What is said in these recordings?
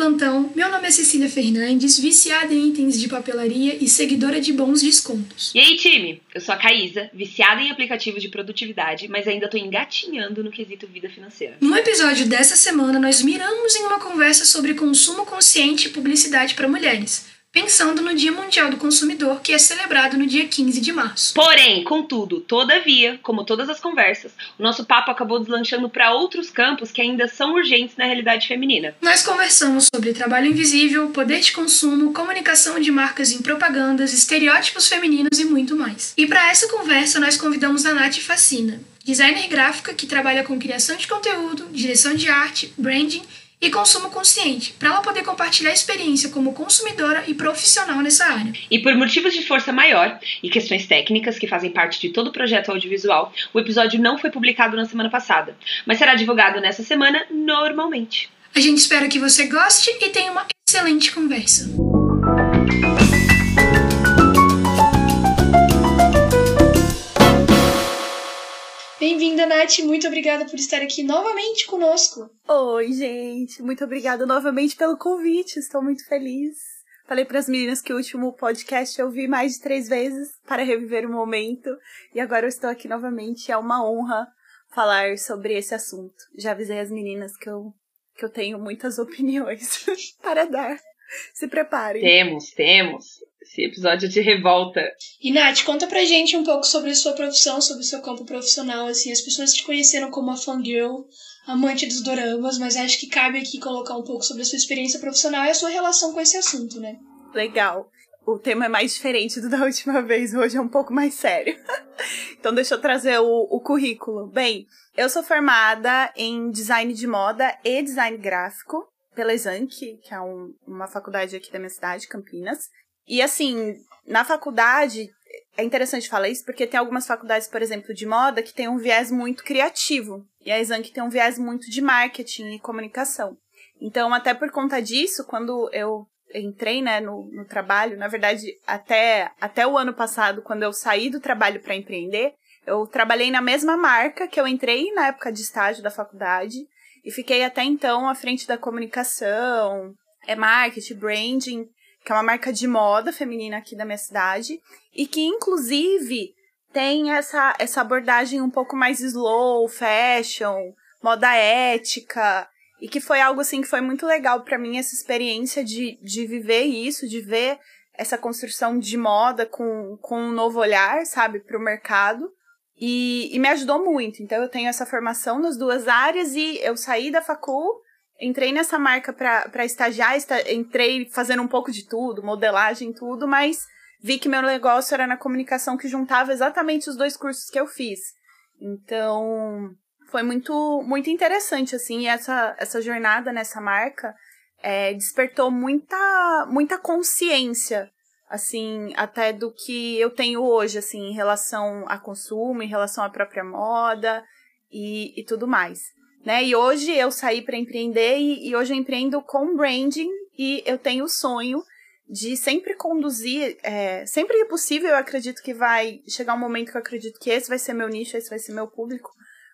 Plantão! Meu nome é Cecília Fernandes, viciada em itens de papelaria e seguidora de bons descontos. E aí, time? Eu sou a Caísa, viciada em aplicativos de produtividade, mas ainda tô engatinhando no quesito vida financeira. No episódio dessa semana, nós miramos em uma conversa sobre consumo consciente e publicidade para mulheres pensando no Dia Mundial do Consumidor, que é celebrado no dia 15 de março. Porém, contudo, todavia, como todas as conversas, o nosso papo acabou deslanchando para outros campos que ainda são urgentes na realidade feminina. Nós conversamos sobre trabalho invisível, poder de consumo, comunicação de marcas em propagandas, estereótipos femininos e muito mais. E para essa conversa, nós convidamos a Nath Facina, designer gráfica que trabalha com criação de conteúdo, direção de arte, branding e consumo consciente, para ela poder compartilhar a experiência como consumidora e profissional nessa área. E por motivos de força maior e questões técnicas que fazem parte de todo o projeto audiovisual, o episódio não foi publicado na semana passada, mas será divulgado nessa semana normalmente. A gente espera que você goste e tenha uma excelente conversa. Bem-vinda, Nath. Muito obrigada por estar aqui novamente conosco. Oi, gente. Muito obrigada novamente pelo convite. Estou muito feliz. Falei para as meninas que o último podcast eu vi mais de três vezes para reviver o momento. E agora eu estou aqui novamente. É uma honra falar sobre esse assunto. Já avisei as meninas que eu, que eu tenho muitas opiniões para dar. Se preparem. Temos, temos esse episódio de revolta. E Nath, conta pra gente um pouco sobre a sua profissão, sobre o seu campo profissional, assim, as pessoas te conheceram como a fangirl, amante dos doramas, mas acho que cabe aqui colocar um pouco sobre a sua experiência profissional e a sua relação com esse assunto, né? Legal. O tema é mais diferente do da última vez, hoje é um pouco mais sério. então deixa eu trazer o, o currículo. Bem, eu sou formada em design de moda e design gráfico pela Exanc, que é um, uma faculdade aqui da minha cidade, Campinas. E assim, na faculdade, é interessante falar isso porque tem algumas faculdades, por exemplo, de moda que tem um viés muito criativo. E a Exanc tem um viés muito de marketing e comunicação. Então, até por conta disso, quando eu entrei né, no, no trabalho, na verdade, até, até o ano passado, quando eu saí do trabalho para empreender, eu trabalhei na mesma marca que eu entrei na época de estágio da faculdade e fiquei até então à frente da comunicação, é marketing, branding que é uma marca de moda feminina aqui da minha cidade, e que inclusive tem essa, essa abordagem um pouco mais slow, fashion, moda ética, e que foi algo assim que foi muito legal para mim essa experiência de, de viver isso, de ver essa construção de moda com, com um novo olhar, sabe, para o mercado. E, e me ajudou muito. Então eu tenho essa formação nas duas áreas e eu saí da facul entrei nessa marca para estagiar, entrei fazendo um pouco de tudo, modelagem, tudo, mas vi que meu negócio era na comunicação que juntava exatamente os dois cursos que eu fiz. Então, foi muito muito interessante assim, essa essa jornada nessa marca é, despertou muita muita consciência assim, até do que eu tenho hoje, assim, em relação a consumo, em relação à própria moda e, e tudo mais né? E hoje eu saí para empreender e, e, hoje eu empreendo com branding e eu tenho o sonho de sempre conduzir, é, sempre que possível, eu acredito que vai chegar um momento que eu acredito que esse vai ser meu nicho, esse vai ser meu público,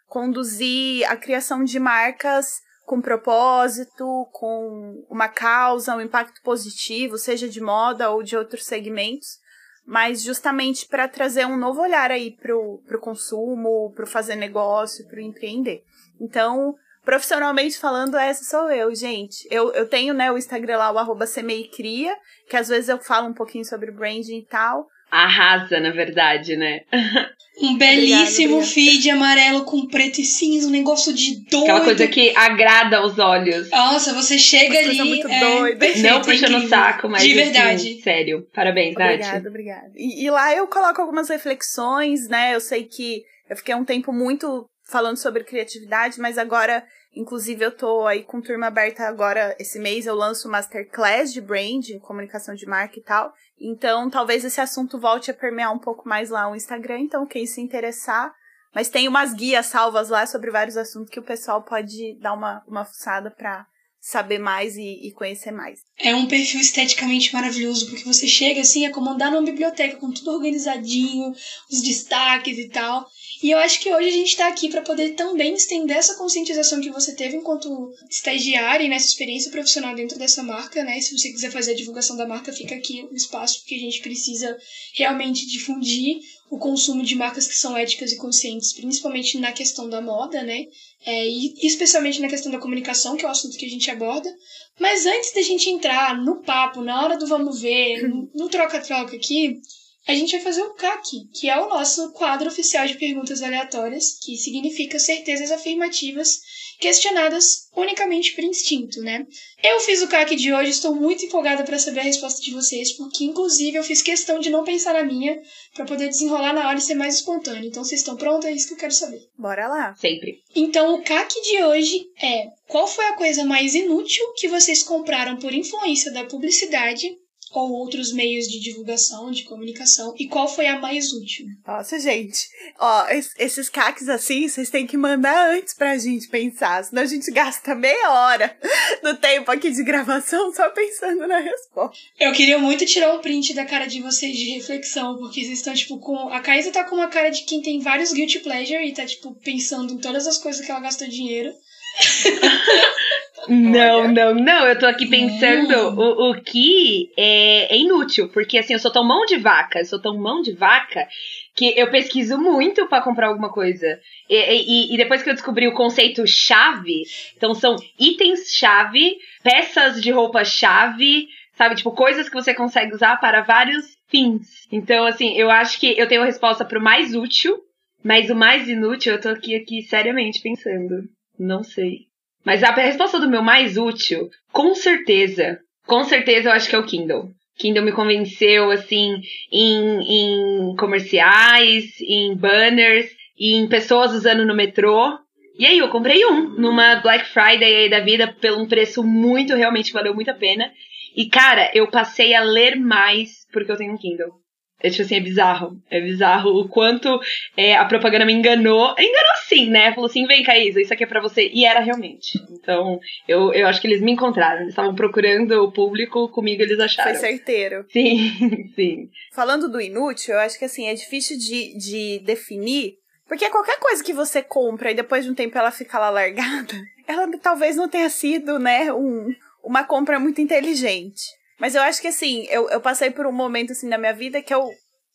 conduzir a criação de marcas com propósito, com uma causa, um impacto positivo, seja de moda ou de outros segmentos, mas justamente para trazer um novo olhar aí pro, pro consumo, pro fazer negócio, pro empreender. Então, profissionalmente falando, essa sou eu, gente. Eu, eu tenho, né, o Instagram lá, o arroba Cria, que às vezes eu falo um pouquinho sobre branding e tal. Arrasa, na verdade, né? Um belíssimo obrigada, obrigada. feed amarelo com preto e cinza, um negócio de doido. Aquela coisa que agrada aos olhos. Nossa, você chega Uma ali. muito é, doida. Perfeito, Não puxando o saco, mas. De verdade. Assim, sério. Parabéns, obrigada, Nath. Obrigada, obrigada. E, e lá eu coloco algumas reflexões, né? Eu sei que eu fiquei um tempo muito falando sobre criatividade, mas agora, inclusive, eu tô aí com turma aberta agora, esse mês eu lanço Masterclass de Branding, comunicação de marca e tal. Então, talvez esse assunto volte a permear um pouco mais lá o Instagram. Então, quem se interessar, Mas tem umas guias salvas lá sobre vários assuntos que o pessoal pode dar uma, uma fuçada pra saber mais e, e, conhecer mais. É um perfil esteticamente maravilhoso, porque você chega assim, é como andar numa biblioteca com tudo organizadinho, os destaques e tal. E eu acho que hoje a gente está aqui para poder também estender essa conscientização que você teve enquanto estagiária e nessa experiência profissional dentro dessa marca, né? Se você quiser fazer a divulgação da marca, fica aqui o espaço, porque a gente precisa realmente difundir o consumo de marcas que são éticas e conscientes, principalmente na questão da moda, né? É, e especialmente na questão da comunicação, que é o assunto que a gente aborda. Mas antes da gente entrar no papo, na hora do vamos ver, no troca-troca aqui, a gente vai fazer o CAC, que é o nosso quadro oficial de perguntas aleatórias, que significa certezas afirmativas questionadas unicamente por instinto, né? Eu fiz o CAC de hoje, estou muito empolgada para saber a resposta de vocês, porque inclusive eu fiz questão de não pensar na minha para poder desenrolar na hora e ser mais espontâneo. Então vocês estão prontos? É isso que eu quero saber. Bora lá. Sempre. Então o CAC de hoje é: qual foi a coisa mais inútil que vocês compraram por influência da publicidade ou outros meios de divulgação, de comunicação, e qual foi a mais útil? Nossa, gente, ó, esses caques assim, vocês têm que mandar antes pra gente pensar, senão a gente gasta meia hora do tempo aqui de gravação só pensando na resposta. Eu queria muito tirar um print da cara de vocês de reflexão, porque vocês estão, tipo, com. A Caísa tá com uma cara de quem tem vários guilty pleasure e tá, tipo, pensando em todas as coisas que ela gastou dinheiro. Não, não, não. Eu tô aqui pensando hum. o, o que é, é, inútil. Porque assim, eu sou tão mão de vaca, eu sou tão mão de vaca que eu pesquiso muito para comprar alguma coisa. E, e, e, depois que eu descobri o conceito chave, então são itens-chave, peças de roupa-chave, sabe? Tipo, coisas que você consegue usar para vários fins. Então, assim, eu acho que eu tenho a resposta pro mais útil, mas o mais inútil eu tô aqui, aqui seriamente pensando. Não sei. Mas a resposta do meu mais útil, com certeza, com certeza eu acho que é o Kindle. Kindle me convenceu, assim, em, em comerciais, em banners, em pessoas usando no metrô. E aí eu comprei um numa Black Friday aí da vida pelo um preço muito, realmente valeu muito a pena. E cara, eu passei a ler mais porque eu tenho um Kindle. É tipo assim, é bizarro. É bizarro o quanto é, a propaganda me enganou. Enganou sim, né? Falou assim, vem, Caísa, isso aqui é pra você. E era realmente. Então, eu, eu acho que eles me encontraram. Eles estavam procurando o público, comigo eles acharam. Foi certeiro. Sim, sim. Falando do inútil, eu acho que assim, é difícil de, de definir. Porque qualquer coisa que você compra e depois de um tempo ela fica lá largada, ela talvez não tenha sido, né, um, uma compra muito inteligente. Mas eu acho que assim, eu, eu passei por um momento assim na minha vida que eu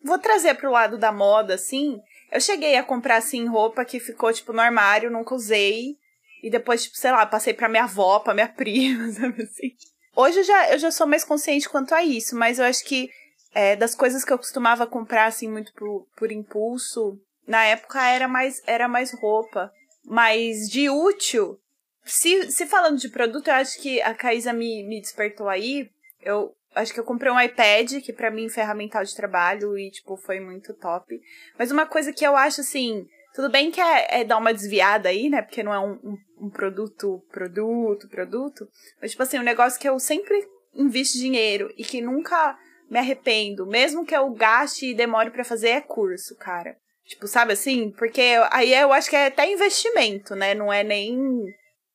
vou trazer pro lado da moda, assim. Eu cheguei a comprar, assim, roupa que ficou, tipo, no armário, nunca usei. E depois, tipo, sei lá, passei pra minha avó, pra minha prima, sabe assim. Hoje eu já, eu já sou mais consciente quanto a isso, mas eu acho que é, das coisas que eu costumava comprar, assim, muito por, por impulso, na época era mais, era mais roupa. Mas de útil, se, se falando de produto, eu acho que a Caísa me, me despertou aí, eu acho que eu comprei um iPad, que para mim é ferramental de trabalho e, tipo, foi muito top. Mas uma coisa que eu acho, assim, tudo bem que é, é dar uma desviada aí, né? Porque não é um, um, um, produto, produto, produto. Mas, tipo assim, um negócio que eu sempre invisto dinheiro e que nunca me arrependo, mesmo que eu gaste e demore para fazer, é curso, cara. Tipo, sabe assim? Porque aí eu acho que é até investimento, né? Não é nem.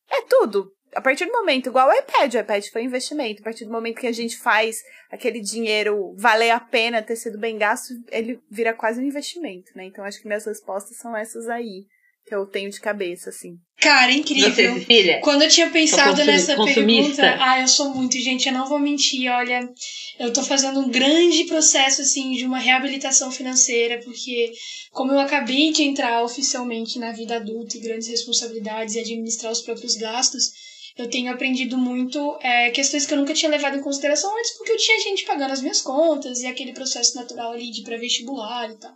É tudo a partir do momento, igual o iPad, o iPad foi investimento. A partir do momento que a gente faz aquele dinheiro valer a pena ter sido bem gasto, ele vira quase um investimento, né? Então acho que minhas respostas são essas aí que eu tenho de cabeça, assim. Cara, incrível. Você, filha? Quando eu tinha pensado nessa consumista. pergunta, ah, eu sou muito, gente, eu não vou mentir, olha, eu tô fazendo um grande processo, assim, de uma reabilitação financeira, porque como eu acabei de entrar oficialmente na vida adulta e grandes responsabilidades e administrar os próprios gastos, eu tenho aprendido muito é, questões que eu nunca tinha levado em consideração antes, porque eu tinha gente pagando as minhas contas e aquele processo natural ali de pré-vestibular e tal.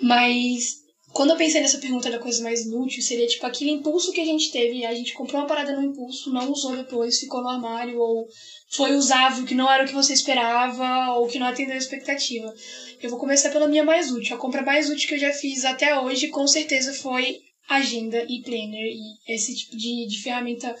Mas quando eu pensei nessa pergunta da coisa mais inútil, seria tipo aquele impulso que a gente teve, a gente comprou uma parada no impulso, não usou depois, ficou no armário, ou foi usável que não era o que você esperava, ou que não atendeu a expectativa. Eu vou começar pela minha mais útil. A compra mais útil que eu já fiz até hoje, com certeza, foi agenda e planner e esse tipo de, de ferramenta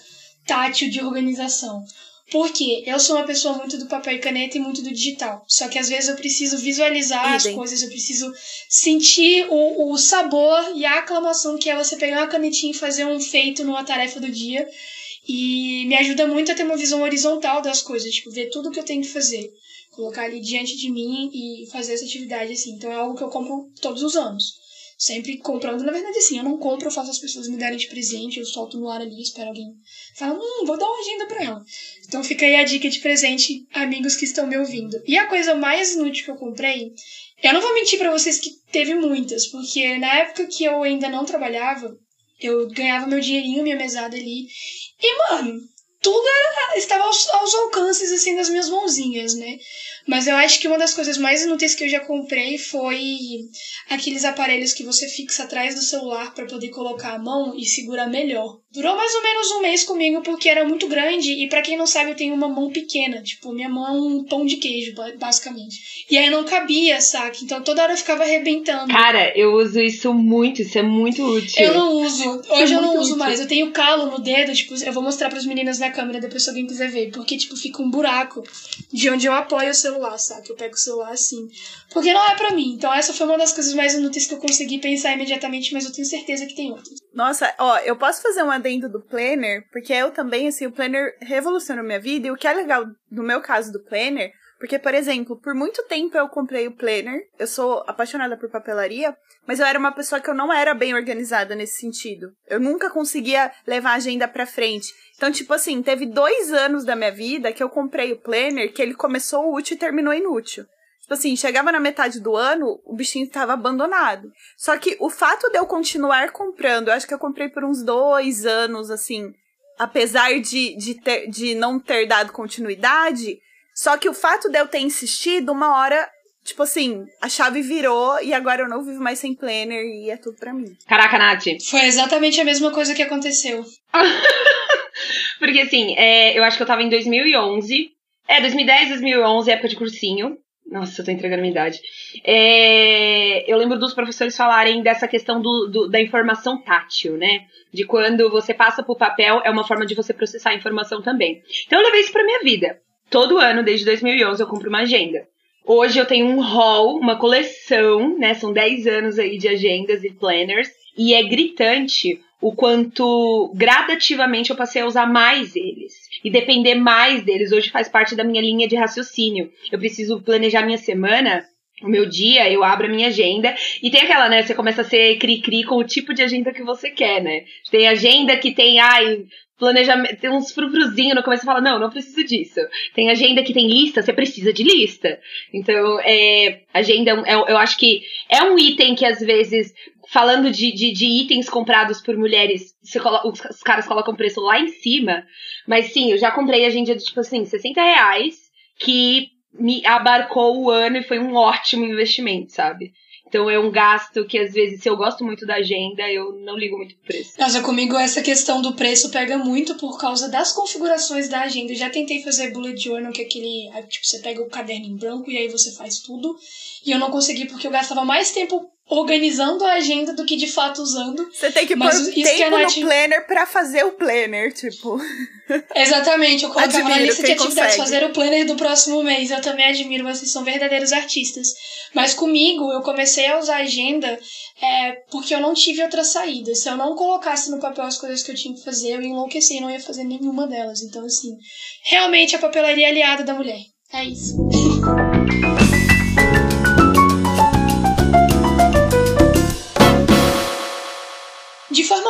tátil de organização. Porque eu sou uma pessoa muito do papel e caneta e muito do digital. Só que às vezes eu preciso visualizar as coisas, eu preciso sentir o, o sabor e a aclamação que é você pegar uma canetinha e fazer um feito numa tarefa do dia. E me ajuda muito a ter uma visão horizontal das coisas, tipo, ver tudo que eu tenho que fazer. Colocar ali diante de mim e fazer essa atividade assim. Então é algo que eu compro todos os anos sempre comprando. Na verdade, assim, eu não compro, eu faço as pessoas me darem de presente, eu solto no ar ali, espero alguém falar, hum, vou dar uma agenda pra ela. Então fica aí a dica de presente, amigos que estão me ouvindo. E a coisa mais inútil que eu comprei, eu não vou mentir para vocês que teve muitas, porque na época que eu ainda não trabalhava, eu ganhava meu dinheirinho, minha mesada ali, e, mano, tudo era, estava aos, aos alcances, assim, das minhas mãozinhas, né? Mas eu acho que uma das coisas mais inúteis que eu já comprei foi aqueles aparelhos que você fixa atrás do celular para poder colocar a mão e segurar melhor. Durou mais ou menos um mês comigo porque era muito grande e para quem não sabe eu tenho uma mão pequena, tipo, minha mão é um pão de queijo, basicamente. E aí não cabia, saca? Então toda hora eu ficava arrebentando. Cara, eu uso isso muito, isso é muito útil. Eu não uso. É Hoje é eu não uso útil. mais. Eu tenho calo no dedo, tipo, eu vou mostrar para as meninas na câmera depois se alguém quiser ver, porque tipo fica um buraco de onde eu apoio o celular, saca? Eu pego o celular assim. Porque não é para mim. Então essa foi uma das coisas mais inúteis que eu consegui pensar imediatamente, mas eu tenho certeza que tem outras. Nossa, ó, eu posso fazer uma adendo do planner, porque eu também, assim, o planner revolucionou minha vida. E o que é legal no meu caso do planner, porque, por exemplo, por muito tempo eu comprei o planner, eu sou apaixonada por papelaria, mas eu era uma pessoa que eu não era bem organizada nesse sentido. Eu nunca conseguia levar a agenda pra frente. Então, tipo assim, teve dois anos da minha vida que eu comprei o planner, que ele começou útil e terminou inútil. Tipo assim, chegava na metade do ano, o bichinho estava abandonado. Só que o fato de eu continuar comprando, eu acho que eu comprei por uns dois anos, assim, apesar de, de, ter, de não ter dado continuidade. Só que o fato de eu ter insistido, uma hora, tipo assim, a chave virou e agora eu não vivo mais sem planner e é tudo pra mim. Caraca, Nath. Foi exatamente a mesma coisa que aconteceu. Porque assim, é, eu acho que eu tava em 2011. É, 2010, 2011, época de cursinho. Nossa, eu tô entregando a minha idade. É, eu lembro dos professores falarem dessa questão do, do, da informação tátil, né? De quando você passa pro papel, é uma forma de você processar a informação também. Então eu levei isso pra minha vida. Todo ano, desde 2011, eu compro uma agenda. Hoje eu tenho um hall, uma coleção, né? São 10 anos aí de agendas e planners. E é gritante o quanto gradativamente eu passei a usar mais eles e depender mais deles. Hoje faz parte da minha linha de raciocínio. Eu preciso planejar minha semana o meu dia, eu abro a minha agenda e tem aquela, né? Você começa a ser cri-cri com o tipo de agenda que você quer, né? Tem agenda que tem, ai, planejamento, tem uns frufruzinhos no começo e fala, não, não preciso disso. Tem agenda que tem lista, você precisa de lista. Então, é, agenda, é, eu acho que é um item que às vezes falando de, de, de, itens comprados por mulheres, os, os, caras colocam preço lá em cima. Mas sim, eu já comprei agenda de tipo assim, 60 reais, que me abarcou o ano e foi um ótimo investimento, sabe? Então é um gasto que às vezes, se eu gosto muito da agenda, eu não ligo muito pro preço. Nossa, comigo essa questão do preço pega muito por causa das configurações da agenda. Eu já tentei fazer bullet journal, que é aquele. Tipo, você pega o caderno em branco e aí você faz tudo. E eu não consegui porque eu gastava mais tempo organizando a agenda do que de fato usando. Você tem que pôr tempo Nath... no planner para fazer o planner, tipo. Exatamente, eu colocava admiro na lista de atividades consegue. fazer o planner do próximo mês. Eu também admiro, vocês são verdadeiros artistas. Mas comigo, eu comecei a usar a agenda é, porque eu não tive outra saída. Se eu não colocasse no papel as coisas que eu tinha que fazer, eu ia enlouquecer e não ia fazer nenhuma delas. Então, assim, realmente a papelaria é aliada da mulher. É isso.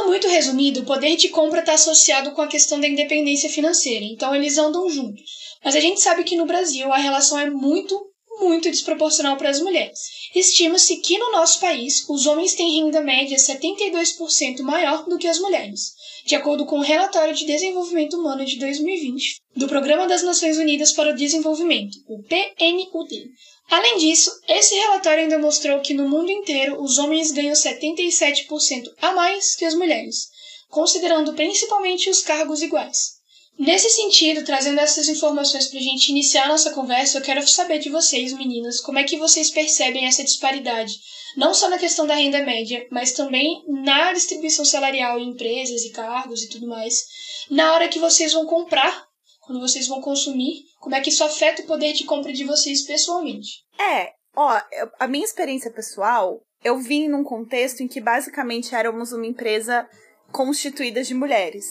Forma muito resumida, o poder de compra está associado com a questão da independência financeira, então eles andam juntos. Mas a gente sabe que no Brasil a relação é muito, muito desproporcional para as mulheres. Estima-se que no nosso país os homens têm renda média 72% maior do que as mulheres, de acordo com o relatório de desenvolvimento humano de 2020 do Programa das Nações Unidas para o Desenvolvimento, o PNUD. Além disso, esse relatório ainda mostrou que no mundo inteiro os homens ganham 77% a mais que as mulheres, considerando principalmente os cargos iguais. Nesse sentido, trazendo essas informações para a gente iniciar nossa conversa, eu quero saber de vocês, meninas, como é que vocês percebem essa disparidade, não só na questão da renda média, mas também na distribuição salarial em empresas e cargos e tudo mais, na hora que vocês vão comprar quando vocês vão consumir, como é que isso afeta o poder de compra de vocês pessoalmente. É, ó, a minha experiência pessoal, eu vim num contexto em que basicamente éramos uma empresa constituída de mulheres.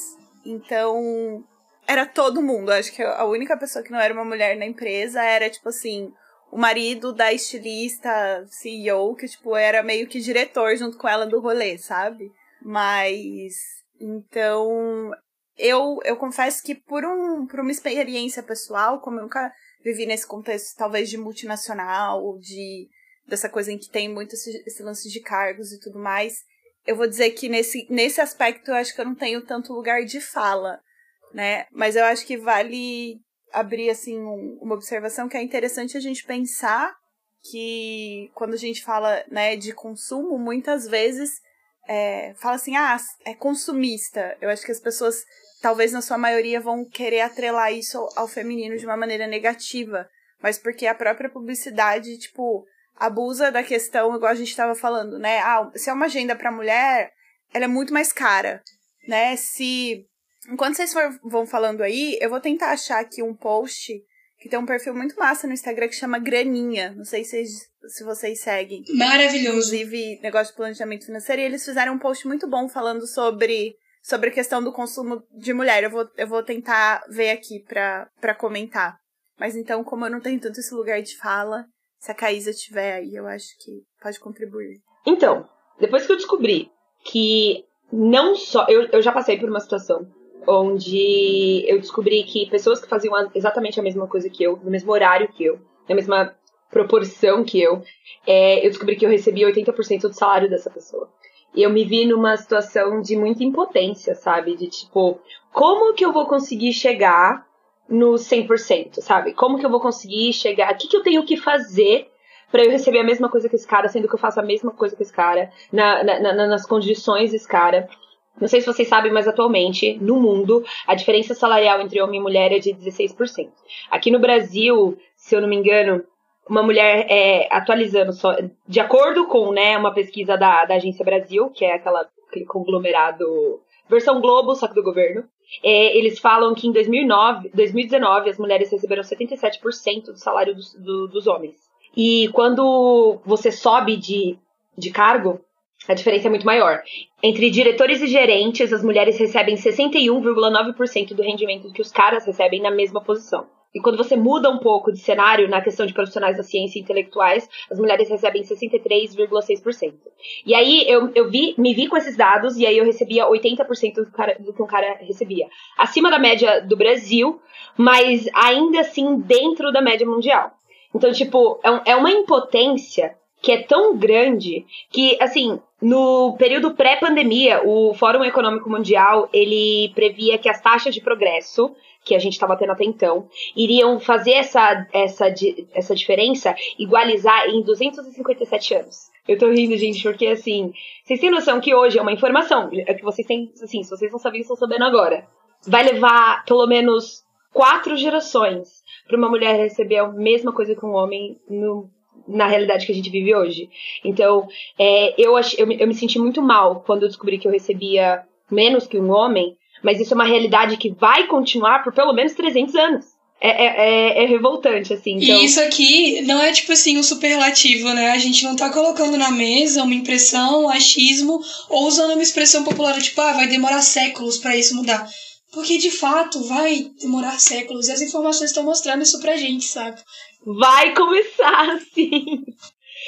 Então, era todo mundo. Acho que a única pessoa que não era uma mulher na empresa era, tipo assim, o marido da estilista CEO, que, tipo, era meio que diretor junto com ela do rolê, sabe? Mas. Então. Eu, eu confesso que por, um, por uma experiência pessoal, como eu nunca vivi nesse contexto, talvez de multinacional, de dessa coisa em que tem muito esse, esse lance de cargos e tudo mais, eu vou dizer que nesse, nesse aspecto eu acho que eu não tenho tanto lugar de fala, né? Mas eu acho que vale abrir assim um, uma observação que é interessante a gente pensar que quando a gente fala né, de consumo, muitas vezes é, fala assim, ah, é consumista. Eu acho que as pessoas, talvez na sua maioria, vão querer atrelar isso ao, feminino de uma maneira negativa. Mas porque a própria publicidade, tipo, abusa da questão, igual a gente estava falando, né? Ah, se é uma agenda para mulher, ela é muito mais cara, né? Se enquanto vocês for, vão falando aí, eu vou tentar achar aqui um post que tem um perfil muito massa no Instagram que chama Graninha. Não sei se, se vocês seguem. Maravilhoso. Inclusive, negócio de planejamento financeiro. E eles fizeram um post muito bom falando sobre, sobre a questão do consumo de mulher. Eu vou, eu vou tentar ver aqui pra, pra comentar. Mas então, como eu não tenho tanto esse lugar de fala, se a Caísa estiver aí, eu acho que pode contribuir. Então, depois que eu descobri que não só. Eu, eu já passei por uma situação onde eu descobri que pessoas que faziam exatamente a mesma coisa que eu, no mesmo horário que eu, na mesma proporção que eu, é, eu descobri que eu recebia 80% do salário dessa pessoa. E eu me vi numa situação de muita impotência, sabe? De tipo, como que eu vou conseguir chegar no 100%, sabe? Como que eu vou conseguir chegar? O que, que eu tenho que fazer para eu receber a mesma coisa que esse cara, sendo que eu faço a mesma coisa que esse cara, na, na, na, nas condições desse cara? Não sei se vocês sabem, mas atualmente, no mundo, a diferença salarial entre homem e mulher é de 16%. Aqui no Brasil, se eu não me engano, uma mulher é, atualizando só, de acordo com né, uma pesquisa da, da Agência Brasil, que é aquela, aquele conglomerado, versão Globo, só que do governo, é, eles falam que em 2009, 2019 as mulheres receberam 77% do salário dos, do, dos homens. E quando você sobe de, de cargo, a diferença é muito maior. Entre diretores e gerentes, as mulheres recebem 61,9% do rendimento que os caras recebem na mesma posição. E quando você muda um pouco de cenário na questão de profissionais da ciência e intelectuais, as mulheres recebem 63,6%. E aí eu, eu vi, me vi com esses dados e aí eu recebia 80% do, cara, do que um cara recebia. Acima da média do Brasil, mas ainda assim dentro da média mundial. Então, tipo, é, é uma impotência que é tão grande que, assim, no período pré-pandemia, o Fórum Econômico Mundial, ele previa que as taxas de progresso que a gente estava tendo até então, iriam fazer essa, essa, essa diferença igualizar em 257 anos. Eu tô rindo, gente, porque assim, vocês têm noção que hoje é uma informação, é que vocês têm, assim, se vocês não sabiam, estão sabendo agora. Vai levar pelo menos quatro gerações para uma mulher receber a mesma coisa que um homem no, na realidade que a gente vive hoje. Então, é, eu, ach, eu, eu me senti muito mal quando eu descobri que eu recebia menos que um homem, mas isso é uma realidade que vai continuar por pelo menos 300 anos. É, é, é, é revoltante, assim. Então... E isso aqui não é tipo assim um superlativo, né? A gente não tá colocando na mesa uma impressão, um achismo, ou usando uma expressão popular, tipo, ah, vai demorar séculos para isso mudar. Porque de fato vai demorar séculos e as informações estão mostrando isso pra gente, sabe? Vai começar, sim.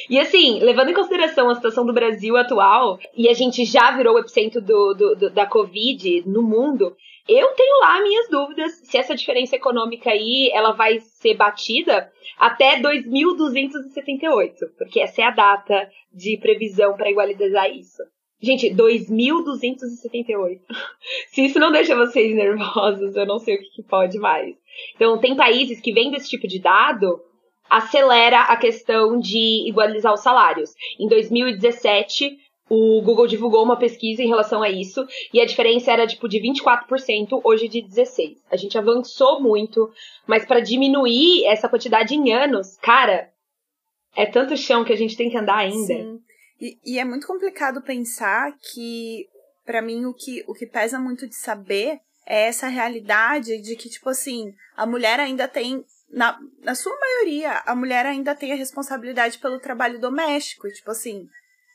E assim, levando em consideração a situação do Brasil atual, e a gente já virou o epicentro do, do, do, da Covid no mundo, eu tenho lá minhas dúvidas se essa diferença econômica aí ela vai ser batida até 2278, porque essa é a data de previsão para igualizar isso. Gente, 2278. Se isso não deixa vocês nervosos, eu não sei o que, que pode mais. Então, tem países que vêm desse tipo de dado acelera a questão de igualizar os salários. Em 2017, o Google divulgou uma pesquisa em relação a isso e a diferença era tipo de 24%, hoje de 16. A gente avançou muito, mas para diminuir essa quantidade em anos, cara, é tanto chão que a gente tem que andar ainda. Sim. E, e é muito complicado pensar que, para mim, o que, o que pesa muito de saber é essa realidade de que, tipo assim, a mulher ainda tem, na, na sua maioria, a mulher ainda tem a responsabilidade pelo trabalho doméstico. Tipo assim,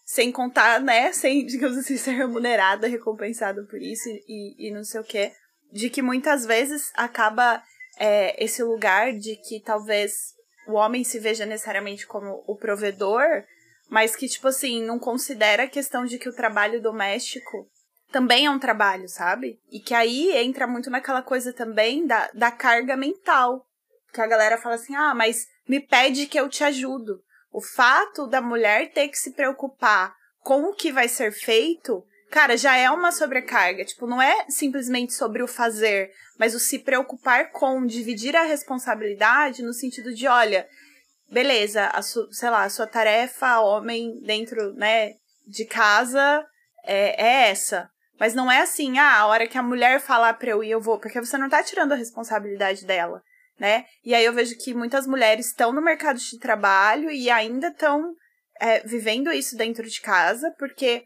sem contar, né, sem, digamos assim, ser remunerada, recompensada por isso e, e não sei o quê. De que muitas vezes acaba é, esse lugar de que talvez o homem se veja necessariamente como o provedor, mas que, tipo assim, não considera a questão de que o trabalho doméstico também é um trabalho, sabe? E que aí entra muito naquela coisa também da, da carga mental. Que a galera fala assim: ah, mas me pede que eu te ajudo. O fato da mulher ter que se preocupar com o que vai ser feito, cara, já é uma sobrecarga. Tipo, não é simplesmente sobre o fazer, mas o se preocupar com dividir a responsabilidade no sentido de, olha, beleza, a sei lá, a sua tarefa, homem, dentro, né, de casa é, é essa. Mas não é assim, ah, a hora que a mulher falar pra eu ir, eu vou, porque você não tá tirando a responsabilidade dela, né? E aí eu vejo que muitas mulheres estão no mercado de trabalho e ainda estão é, vivendo isso dentro de casa, porque,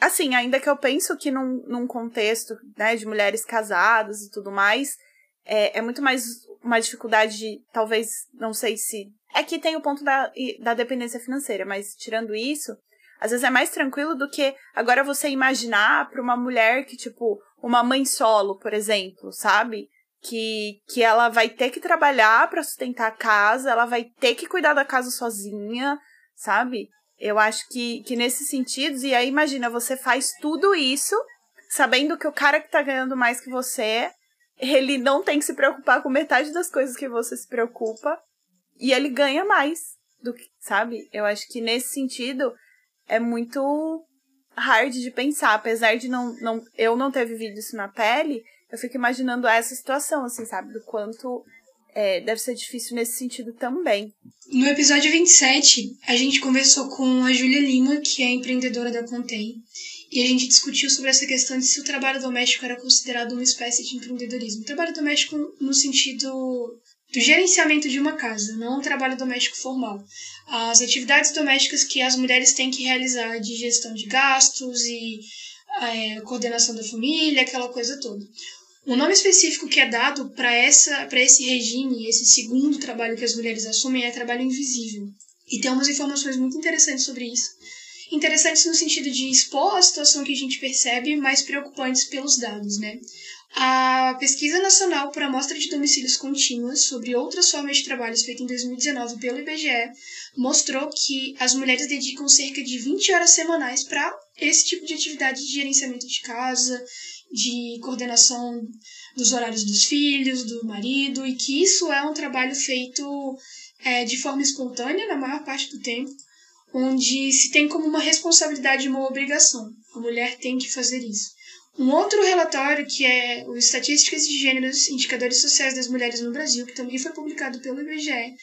assim, ainda que eu penso que num, num contexto, né, de mulheres casadas e tudo mais, é, é muito mais uma dificuldade de, talvez, não sei se... É que tem o ponto da, da dependência financeira, mas tirando isso, às vezes é mais tranquilo do que agora você imaginar para uma mulher que, tipo, uma mãe solo, por exemplo, sabe? Que, que ela vai ter que trabalhar para sustentar a casa, ela vai ter que cuidar da casa sozinha, sabe? Eu acho que, que nesses sentidos, e aí imagina, você faz tudo isso sabendo que o cara que tá ganhando mais que você, ele não tem que se preocupar com metade das coisas que você se preocupa, e ele ganha mais do que, sabe? Eu acho que nesse sentido, é muito hard de pensar, apesar de não, não eu não ter vivido isso na pele, eu fico imaginando essa situação, assim, sabe, do quanto é, deve ser difícil nesse sentido também. No episódio 27, a gente conversou com a Júlia Lima, que é empreendedora da Contém, e a gente discutiu sobre essa questão de se o trabalho doméstico era considerado uma espécie de empreendedorismo. Trabalho doméstico no sentido do gerenciamento de uma casa, não um trabalho doméstico formal. As atividades domésticas que as mulheres têm que realizar de gestão de gastos e é, coordenação da família, aquela coisa toda. O nome específico que é dado para essa para esse regime, esse segundo trabalho que as mulheres assumem é trabalho invisível. E tem umas informações muito interessantes sobre isso. Interessantes no sentido de expor a situação que a gente percebe, mas preocupantes pelos dados, né? A Pesquisa Nacional por Amostra de Domicílios Contínuas sobre outras formas de trabalho feita em 2019 pelo IBGE mostrou que as mulheres dedicam cerca de 20 horas semanais para esse tipo de atividade de gerenciamento de casa, de coordenação dos horários dos filhos, do marido, e que isso é um trabalho feito é, de forma espontânea na maior parte do tempo, onde se tem como uma responsabilidade e uma obrigação. A mulher tem que fazer isso. Um outro relatório, que é o Estatísticas de Gêneros, Indicadores Sociais das Mulheres no Brasil, que também foi publicado pelo IBGE,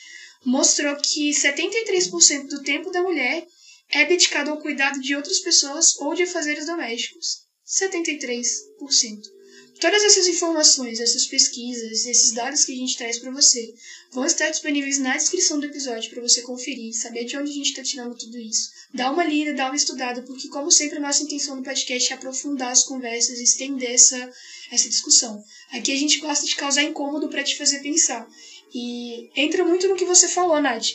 mostrou que 73% do tempo da mulher é dedicado ao cuidado de outras pessoas ou de afazeres domésticos. 73%. Todas essas informações, essas pesquisas, esses dados que a gente traz para você vão estar disponíveis na descrição do episódio para você conferir, saber de onde a gente está tirando tudo isso. Dá uma lida, dá uma estudada, porque, como sempre, a nossa intenção no podcast é aprofundar as conversas e estender essa, essa discussão. Aqui a gente gosta de causar incômodo para te fazer pensar. E entra muito no que você falou, Nath,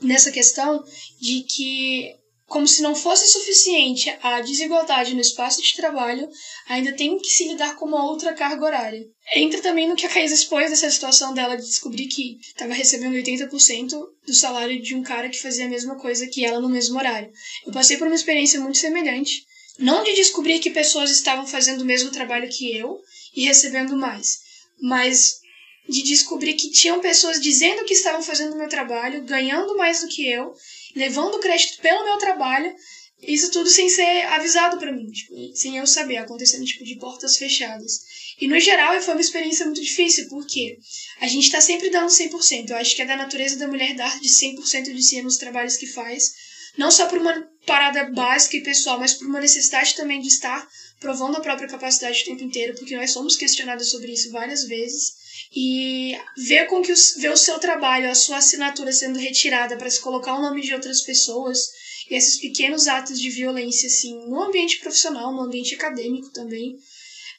nessa questão de que como se não fosse suficiente a desigualdade no espaço de trabalho, ainda tem que se lidar com uma outra carga horária. Entra também no que a Caísa expôs dessa situação dela de descobrir que estava recebendo 80% do salário de um cara que fazia a mesma coisa que ela no mesmo horário. Eu passei por uma experiência muito semelhante, não de descobrir que pessoas estavam fazendo o mesmo trabalho que eu e recebendo mais, mas de descobrir que tinham pessoas dizendo que estavam fazendo o meu trabalho, ganhando mais do que eu levando crédito pelo meu trabalho, isso tudo sem ser avisado para mim, tipo, sem eu saber, acontecendo tipo de portas fechadas. E no geral foi uma experiência muito difícil, porque a gente está sempre dando 100%. Eu acho que é da natureza da mulher dar de 100% de si nos trabalhos que faz, não só por uma parada básica e pessoal, mas por uma necessidade também de estar provando a própria capacidade o tempo inteiro, porque nós somos questionadas sobre isso várias vezes e ver com que o, ver o seu trabalho, a sua assinatura sendo retirada para se colocar o nome de outras pessoas e esses pequenos atos de violência assim no ambiente profissional, no ambiente acadêmico também,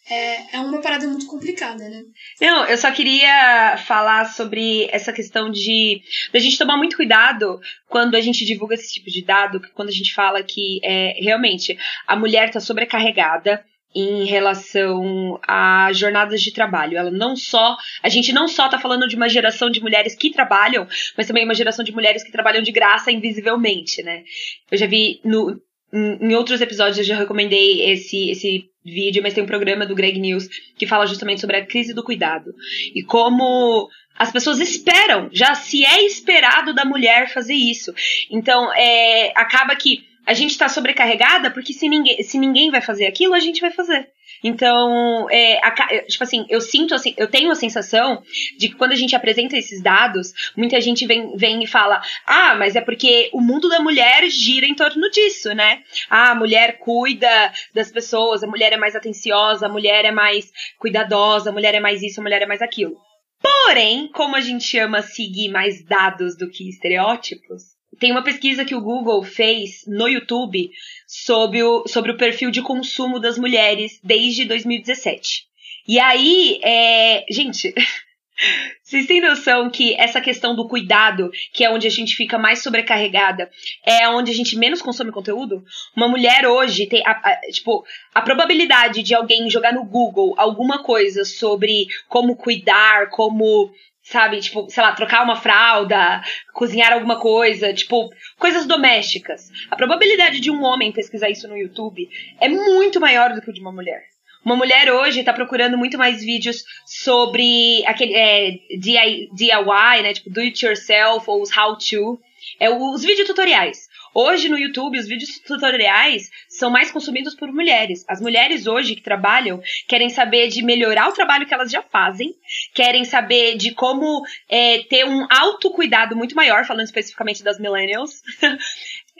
é, é uma parada muito complicada, né? Não, eu só queria falar sobre essa questão de a gente tomar muito cuidado quando a gente divulga esse tipo de dado, quando a gente fala que é, realmente a mulher está sobrecarregada em relação a jornadas de trabalho. Ela não só, a gente não só está falando de uma geração de mulheres que trabalham, mas também uma geração de mulheres que trabalham de graça invisivelmente, né? Eu já vi no em outros episódios eu já recomendei esse, esse vídeo, mas tem um programa do Greg News que fala justamente sobre a crise do cuidado. E como as pessoas esperam, já se é esperado da mulher fazer isso. Então, é, acaba que a gente está sobrecarregada porque se ninguém, se ninguém vai fazer aquilo, a gente vai fazer. Então, é, a, tipo assim, eu sinto assim, eu tenho a sensação de que quando a gente apresenta esses dados, muita gente vem, vem e fala: ah, mas é porque o mundo da mulher gira em torno disso, né? Ah, a mulher cuida das pessoas, a mulher é mais atenciosa, a mulher é mais cuidadosa, a mulher é mais isso, a mulher é mais aquilo. Porém, como a gente ama seguir mais dados do que estereótipos, tem uma pesquisa que o Google fez no YouTube sobre o, sobre o perfil de consumo das mulheres desde 2017. E aí, é, gente, vocês têm noção que essa questão do cuidado, que é onde a gente fica mais sobrecarregada, é onde a gente menos consome conteúdo? Uma mulher hoje tem, a, a, tipo, a probabilidade de alguém jogar no Google alguma coisa sobre como cuidar, como sabe? Tipo, sei lá, trocar uma fralda, cozinhar alguma coisa, tipo, coisas domésticas. A probabilidade de um homem pesquisar isso no YouTube é muito maior do que o de uma mulher. Uma mulher hoje está procurando muito mais vídeos sobre aquele é, DIY, né? Tipo, do it yourself ou os how to. É, os vídeos tutoriais. Hoje no YouTube, os vídeos tutoriais são mais consumidos por mulheres. As mulheres hoje que trabalham querem saber de melhorar o trabalho que elas já fazem, querem saber de como é, ter um autocuidado muito maior, falando especificamente das millennials.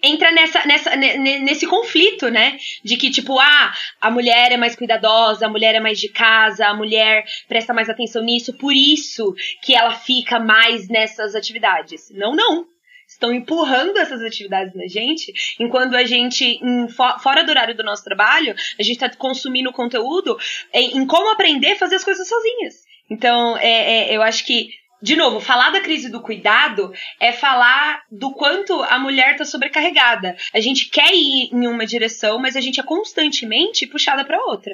entra nessa, nessa, nesse conflito, né? De que, tipo, ah, a mulher é mais cuidadosa, a mulher é mais de casa, a mulher presta mais atenção nisso, por isso que ela fica mais nessas atividades. Não, não estão empurrando essas atividades na gente, enquanto a gente, em, fora do horário do nosso trabalho, a gente está consumindo conteúdo em, em, como aprender a fazer as coisas sozinhas. Então, é, é, eu acho que de novo, falar da crise do cuidado é falar do quanto a mulher está sobrecarregada. A gente quer ir em uma direção, mas a gente é constantemente puxada para outra.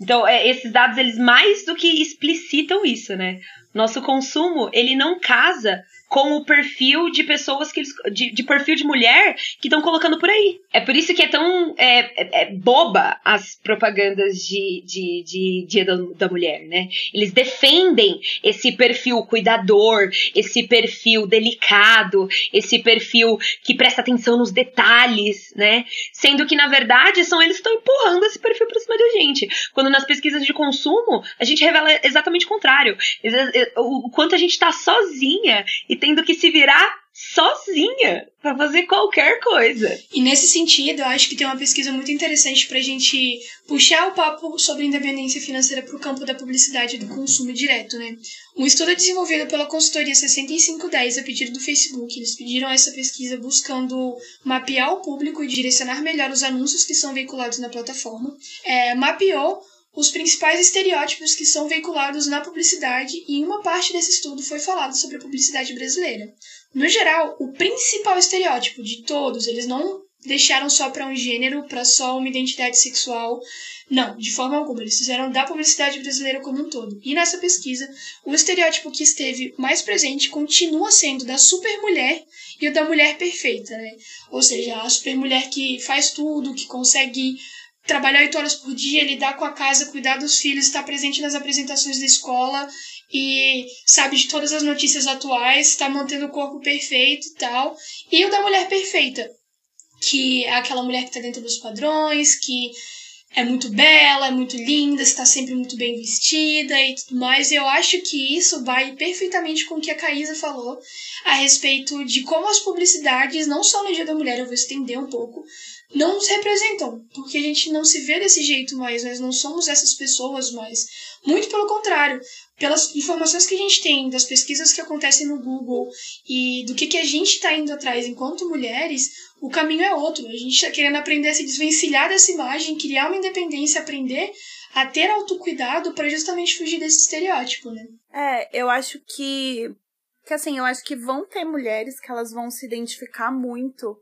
Então, é, esses dados, eles mais do que explicitam isso, né? Nosso consumo, ele não casa com o perfil de pessoas que eles. de, de perfil de mulher que estão colocando por aí. É por isso que é tão é, é, é boba as propagandas de, de, de Dia da, da Mulher, né? Eles defendem esse perfil cuidador, esse perfil delicado, esse perfil que presta atenção nos detalhes, né? Sendo que, na verdade, são eles que estão empurrando esse perfil pra cima da gente. Quando nas pesquisas de consumo, a gente revela exatamente o contrário. O quanto a gente tá sozinha e tendo que se virar sozinha para fazer qualquer coisa. E nesse sentido, eu acho que tem uma pesquisa muito interessante para a gente puxar o papo sobre independência financeira para o campo da publicidade e do consumo direto, né? Um estudo desenvolvido pela consultoria 6510 a pedido do Facebook. Eles pediram essa pesquisa buscando mapear o público e direcionar melhor os anúncios que são veiculados na plataforma. É, mapeou os principais estereótipos que são veiculados na publicidade e em uma parte desse estudo foi falado sobre a publicidade brasileira. No geral, o principal estereótipo de todos, eles não deixaram só para um gênero, para só uma identidade sexual. Não, de forma alguma. Eles fizeram da publicidade brasileira como um todo. E nessa pesquisa, o estereótipo que esteve mais presente continua sendo da supermulher e o da mulher perfeita, né? Ou seja, a supermulher que faz tudo, que consegue trabalhar oito horas por dia, lidar com a casa, cuidar dos filhos, estar presente nas apresentações da escola e sabe de todas as notícias atuais, está mantendo o corpo perfeito e tal. E o da mulher perfeita, que é aquela mulher que está dentro dos padrões, que é muito bela, é muito linda, está sempre muito bem vestida e tudo mais. Eu acho que isso vai perfeitamente com o que a Caísa falou a respeito de como as publicidades, não só no Dia da Mulher, eu vou estender um pouco, não nos representam, porque a gente não se vê desse jeito mais, nós não somos essas pessoas mais. Muito pelo contrário, pelas informações que a gente tem, das pesquisas que acontecem no Google e do que, que a gente está indo atrás enquanto mulheres, o caminho é outro. A gente está querendo aprender a se desvencilhar dessa imagem, criar uma independência, aprender a ter autocuidado para justamente fugir desse estereótipo, né? É, eu acho que que assim, eu acho que vão ter mulheres que elas vão se identificar muito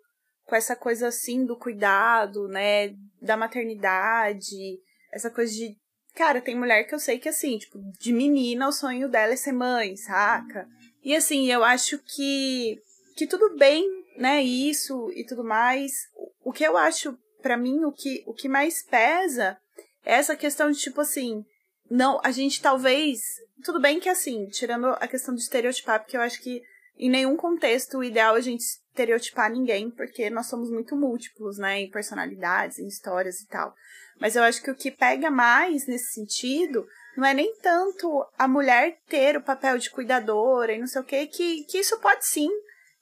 com essa coisa assim do cuidado, né, da maternidade, essa coisa de cara, tem mulher que eu sei que assim, tipo, de menina o sonho dela é ser mãe, saca? E assim, eu acho que que tudo bem, né, isso e tudo mais. O que eu acho para mim o que o que mais pesa é essa questão de tipo assim, não, a gente talvez, tudo bem que assim, tirando a questão de estereotipar, porque eu acho que em nenhum contexto o ideal é a gente estereotipar ninguém, porque nós somos muito múltiplos, né, em personalidades, em histórias e tal. Mas eu acho que o que pega mais nesse sentido não é nem tanto a mulher ter o papel de cuidadora e não sei o quê, que, que isso pode sim,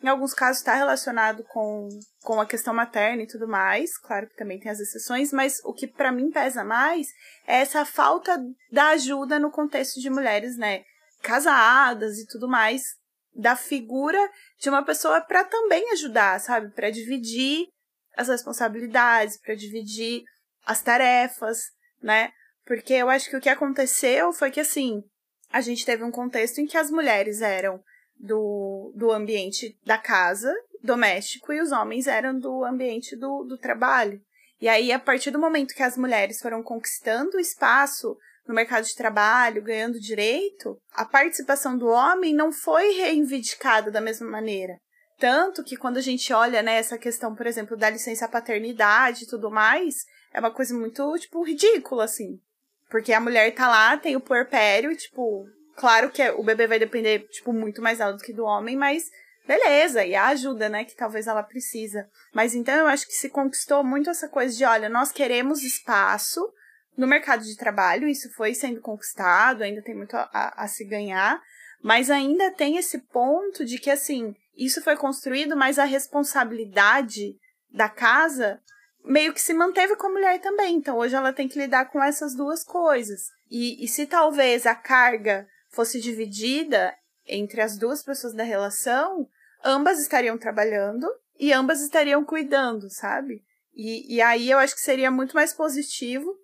em alguns casos, estar tá relacionado com, com a questão materna e tudo mais. Claro que também tem as exceções, mas o que para mim pesa mais é essa falta da ajuda no contexto de mulheres, né, casadas e tudo mais, da figura de uma pessoa para também ajudar, sabe? Para dividir as responsabilidades, para dividir as tarefas, né? Porque eu acho que o que aconteceu foi que, assim, a gente teve um contexto em que as mulheres eram do, do ambiente da casa, doméstico, e os homens eram do ambiente do, do trabalho. E aí, a partir do momento que as mulheres foram conquistando espaço no mercado de trabalho, ganhando direito, a participação do homem não foi reivindicada da mesma maneira. Tanto que quando a gente olha né, essa questão, por exemplo, da licença paternidade e tudo mais, é uma coisa muito, tipo, ridícula, assim. Porque a mulher tá lá, tem o puerpério, tipo, claro que o bebê vai depender, tipo, muito mais dela do que do homem, mas beleza, e a ajuda, né, que talvez ela precisa. Mas então eu acho que se conquistou muito essa coisa de, olha, nós queremos espaço no mercado de trabalho, isso foi sendo conquistado, ainda tem muito a, a, se ganhar, mas ainda tem esse ponto de que, assim, isso foi construído, mas a responsabilidade da casa meio que se manteve com a mulher também. Então hoje ela tem que lidar com essas duas coisas. E, e se talvez a carga fosse dividida entre as duas pessoas da relação, ambas estariam trabalhando e ambas estariam cuidando, sabe? E, e aí eu acho que seria muito mais positivo,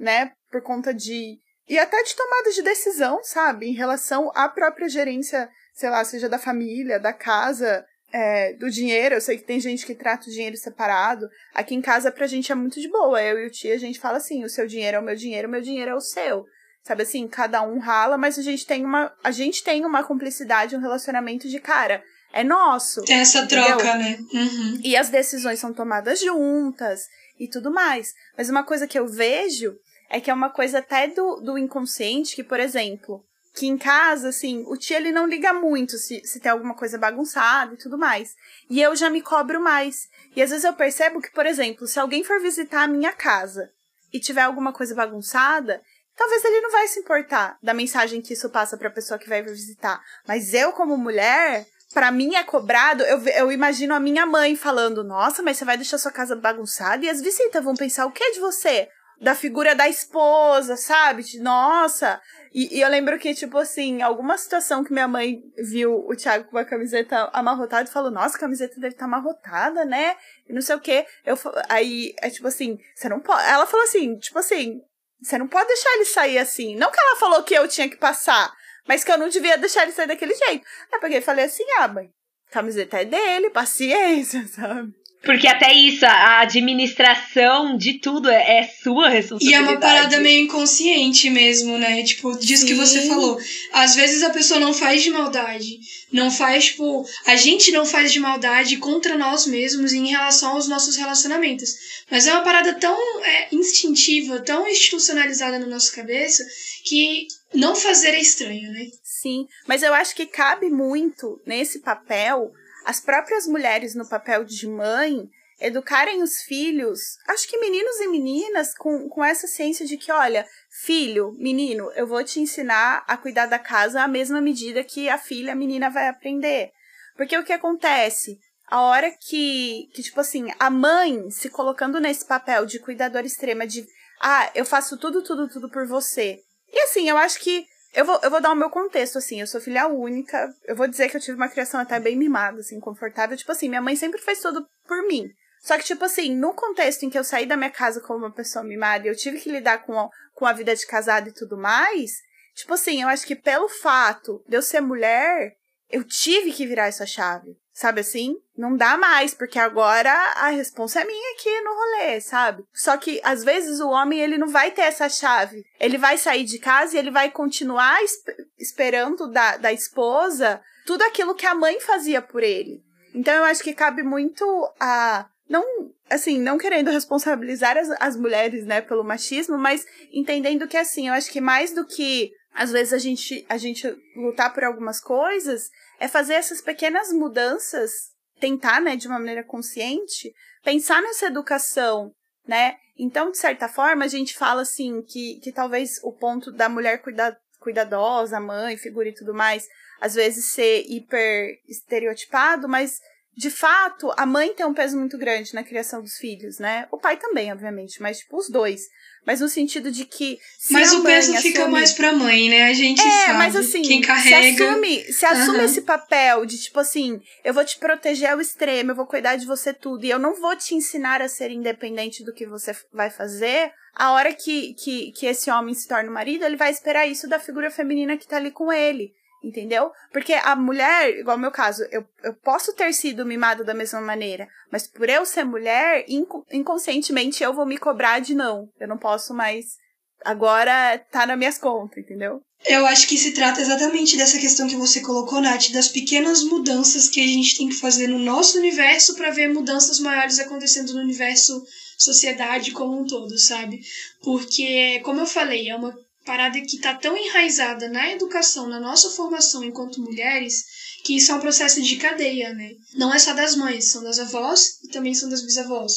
né? Por conta de. E até de tomada de decisão, sabe? Em relação à própria gerência, sei lá, seja da família, da casa, é, do dinheiro. Eu sei que tem gente que trata o dinheiro separado. Aqui em casa, pra gente é muito de boa. Eu e o tio, a gente fala assim: o seu dinheiro é o meu dinheiro, o meu dinheiro é o seu. Sabe assim, cada um rala, mas a gente tem uma, a gente tem uma cumplicidade, um relacionamento de cara. É nosso. Tem essa troca, entendeu? né? Uhum. E as decisões são tomadas juntas e tudo mais. Mas uma coisa que eu vejo é que é uma coisa até do, do inconsciente, que, por exemplo, que em casa, assim, o tio ele não liga muito se, se tem alguma coisa bagunçada e tudo mais. E eu já me cobro mais. E às vezes eu percebo que, por exemplo, se alguém for visitar a minha casa e tiver alguma coisa bagunçada, talvez ele não vai se importar da mensagem que isso passa para a pessoa que vai visitar. Mas eu, como mulher, para mim é cobrado. Eu, eu imagino a minha mãe falando: Nossa, mas você vai deixar sua casa bagunçada? E as visitas vão pensar o que de você? Da figura da esposa, sabe? De, Nossa. E, e, eu lembro que, tipo assim, alguma situação que minha mãe viu o Thiago com uma camiseta amarrotada e falou: Nossa, a camiseta deve estar tá amarrotada, né? E não sei o quê. Eu, aí, é tipo assim, você não pode. Ela falou assim: Tipo assim, você não pode deixar ele sair assim. Não que ela falou que eu tinha que passar, mas que eu não devia deixar ele sair daquele jeito. É porque eu falei assim, ah, mãe, camiseta é dele, paciência, sabe? Porque até isso, a administração de tudo é, é sua responsabilidade. E é uma parada meio inconsciente mesmo, né? Tipo, disso Sim. que você falou. Às vezes a pessoa não faz de maldade. Não faz, tipo. A gente não faz de maldade contra nós mesmos em relação aos nossos relacionamentos. Mas é uma parada tão é, instintiva, tão institucionalizada na nossa cabeça, que não fazer é estranho, né? Sim, mas eu acho que cabe muito nesse papel as próprias mulheres no papel de mãe educarem os filhos, acho que meninos e meninas, com, com essa ciência de que, olha, filho, menino, eu vou te ensinar a cuidar da casa à mesma medida que a filha, a menina, vai aprender. Porque o que acontece? A hora que, que, tipo assim, a mãe se colocando nesse papel de cuidadora extrema, de, ah, eu faço tudo, tudo, tudo por você. E assim, eu acho que eu vou, eu vou dar o meu contexto, assim. Eu sou filha única. Eu vou dizer que eu tive uma criação até bem mimada, assim, confortável. Tipo assim, minha mãe sempre fez tudo por mim. Só que, tipo assim, no contexto em que eu saí da minha casa como uma pessoa mimada e eu tive que lidar com a, com a vida de casado e tudo mais, tipo assim, eu acho que pelo fato de eu ser mulher, eu tive que virar essa chave. Sabe assim? Não dá mais, porque agora a responsa é minha aqui no rolê, sabe? Só que às vezes o homem ele não vai ter essa chave. Ele vai sair de casa e ele vai continuar esp esperando da, da esposa tudo aquilo que a mãe fazia por ele. Então eu acho que cabe muito a não, assim, não querendo responsabilizar as, as mulheres, né, pelo machismo, mas entendendo que, assim, eu acho que mais do que, às vezes, a gente, a gente lutar por algumas coisas, é fazer essas pequenas mudanças, tentar, né, de uma maneira consciente, pensar nessa educação, né? Então, de certa forma, a gente fala, assim, que, que talvez o ponto da mulher cuida, cuidadosa, mãe, figura e tudo mais, às vezes ser hiper estereotipado, mas de fato, a mãe tem um peso muito grande na criação dos filhos, né? O pai também, obviamente, mas tipo os dois. Mas no sentido de que. mas o peso assume... fica mais pra mãe, né? A gente é, sabe. Mas assim, quem carrega. Se assume, se assume uhum. esse papel de tipo assim, eu vou te proteger ao extremo, eu vou cuidar de você tudo, e eu não vou te ensinar a ser independente do que você vai fazer. A hora que, que, que esse homem se torna o marido, ele vai esperar isso da figura feminina que tá ali com ele. Entendeu? Porque a mulher, igual o meu caso, eu, eu posso ter sido mimada da mesma maneira, mas por eu ser mulher, inc inconscientemente eu vou me cobrar de não. Eu não posso mais. Agora tá nas minhas contas, entendeu? Eu acho que se trata exatamente dessa questão que você colocou, Nath, das pequenas mudanças que a gente tem que fazer no nosso universo para ver mudanças maiores acontecendo no universo sociedade como um todo, sabe? Porque, como eu falei, é uma parada que está tão enraizada na educação, na nossa formação enquanto mulheres, que isso é um processo de cadeia, né? Não é só das mães, são das avós e também são das bisavós.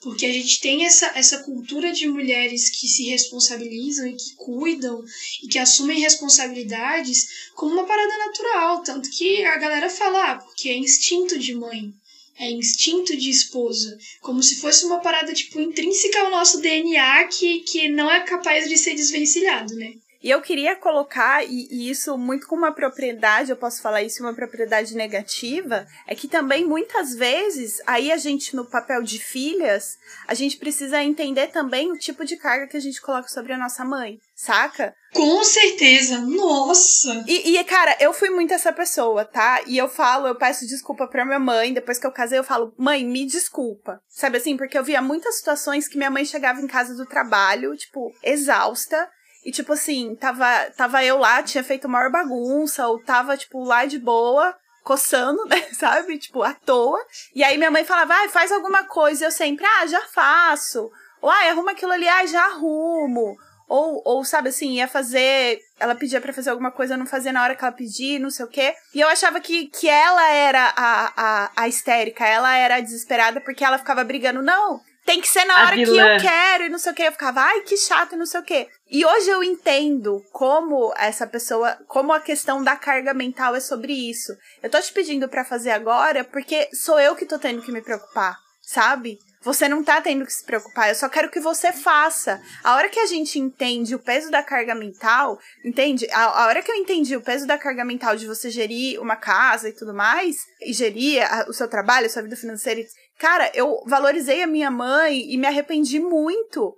Porque a gente tem essa, essa cultura de mulheres que se responsabilizam e que cuidam e que assumem responsabilidades como uma parada natural. Tanto que a galera fala, ah, porque é instinto de mãe é instinto de esposa, como se fosse uma parada tipo intrínseca ao nosso DNA que, que não é capaz de ser desvencilhado, né? E eu queria colocar, e, e, isso muito com uma propriedade, eu posso falar isso, uma propriedade negativa, é que também muitas vezes, aí a gente no papel de filhas, a gente precisa entender também o tipo de carga que a gente coloca sobre a nossa mãe, saca? Com certeza, nossa! E, e, cara, eu fui muito essa pessoa, tá? E eu falo, eu peço desculpa pra minha mãe, depois que eu casei, eu falo, mãe, me desculpa. Sabe assim, porque eu via muitas situações que minha mãe chegava em casa do trabalho, tipo, exausta, e, tipo assim, tava, tava eu lá, tinha feito maior bagunça, ou tava, tipo, lá de boa, coçando, né, sabe? Tipo, à toa. E aí minha mãe falava, ah, faz alguma coisa. E eu sempre, ah, já faço. Ou, ah, arruma aquilo ali, ah, já arrumo. Ou, ou, sabe assim, ia fazer. Ela pedia para fazer alguma coisa, eu não fazia na hora que ela pedia, não sei o quê. E eu achava que, que ela era a, a, a histérica, ela era a desesperada, porque ela ficava brigando. Não, tem que ser na hora que eu quero e não sei o que. Eu ficava, ai, que chato e não sei o que. E hoje eu entendo como essa pessoa, como a questão da carga mental é sobre isso. Eu tô te pedindo para fazer agora porque sou eu que tô tendo que me preocupar, sabe? Você não tá tendo que se preocupar, eu só quero que você faça. A hora que a gente entende o peso da carga mental, entende? A, a hora que eu entendi o peso da carga mental de você gerir uma casa e tudo mais, e gerir a, o seu trabalho, a sua vida financeira Cara, eu valorizei a minha mãe e me arrependi muito.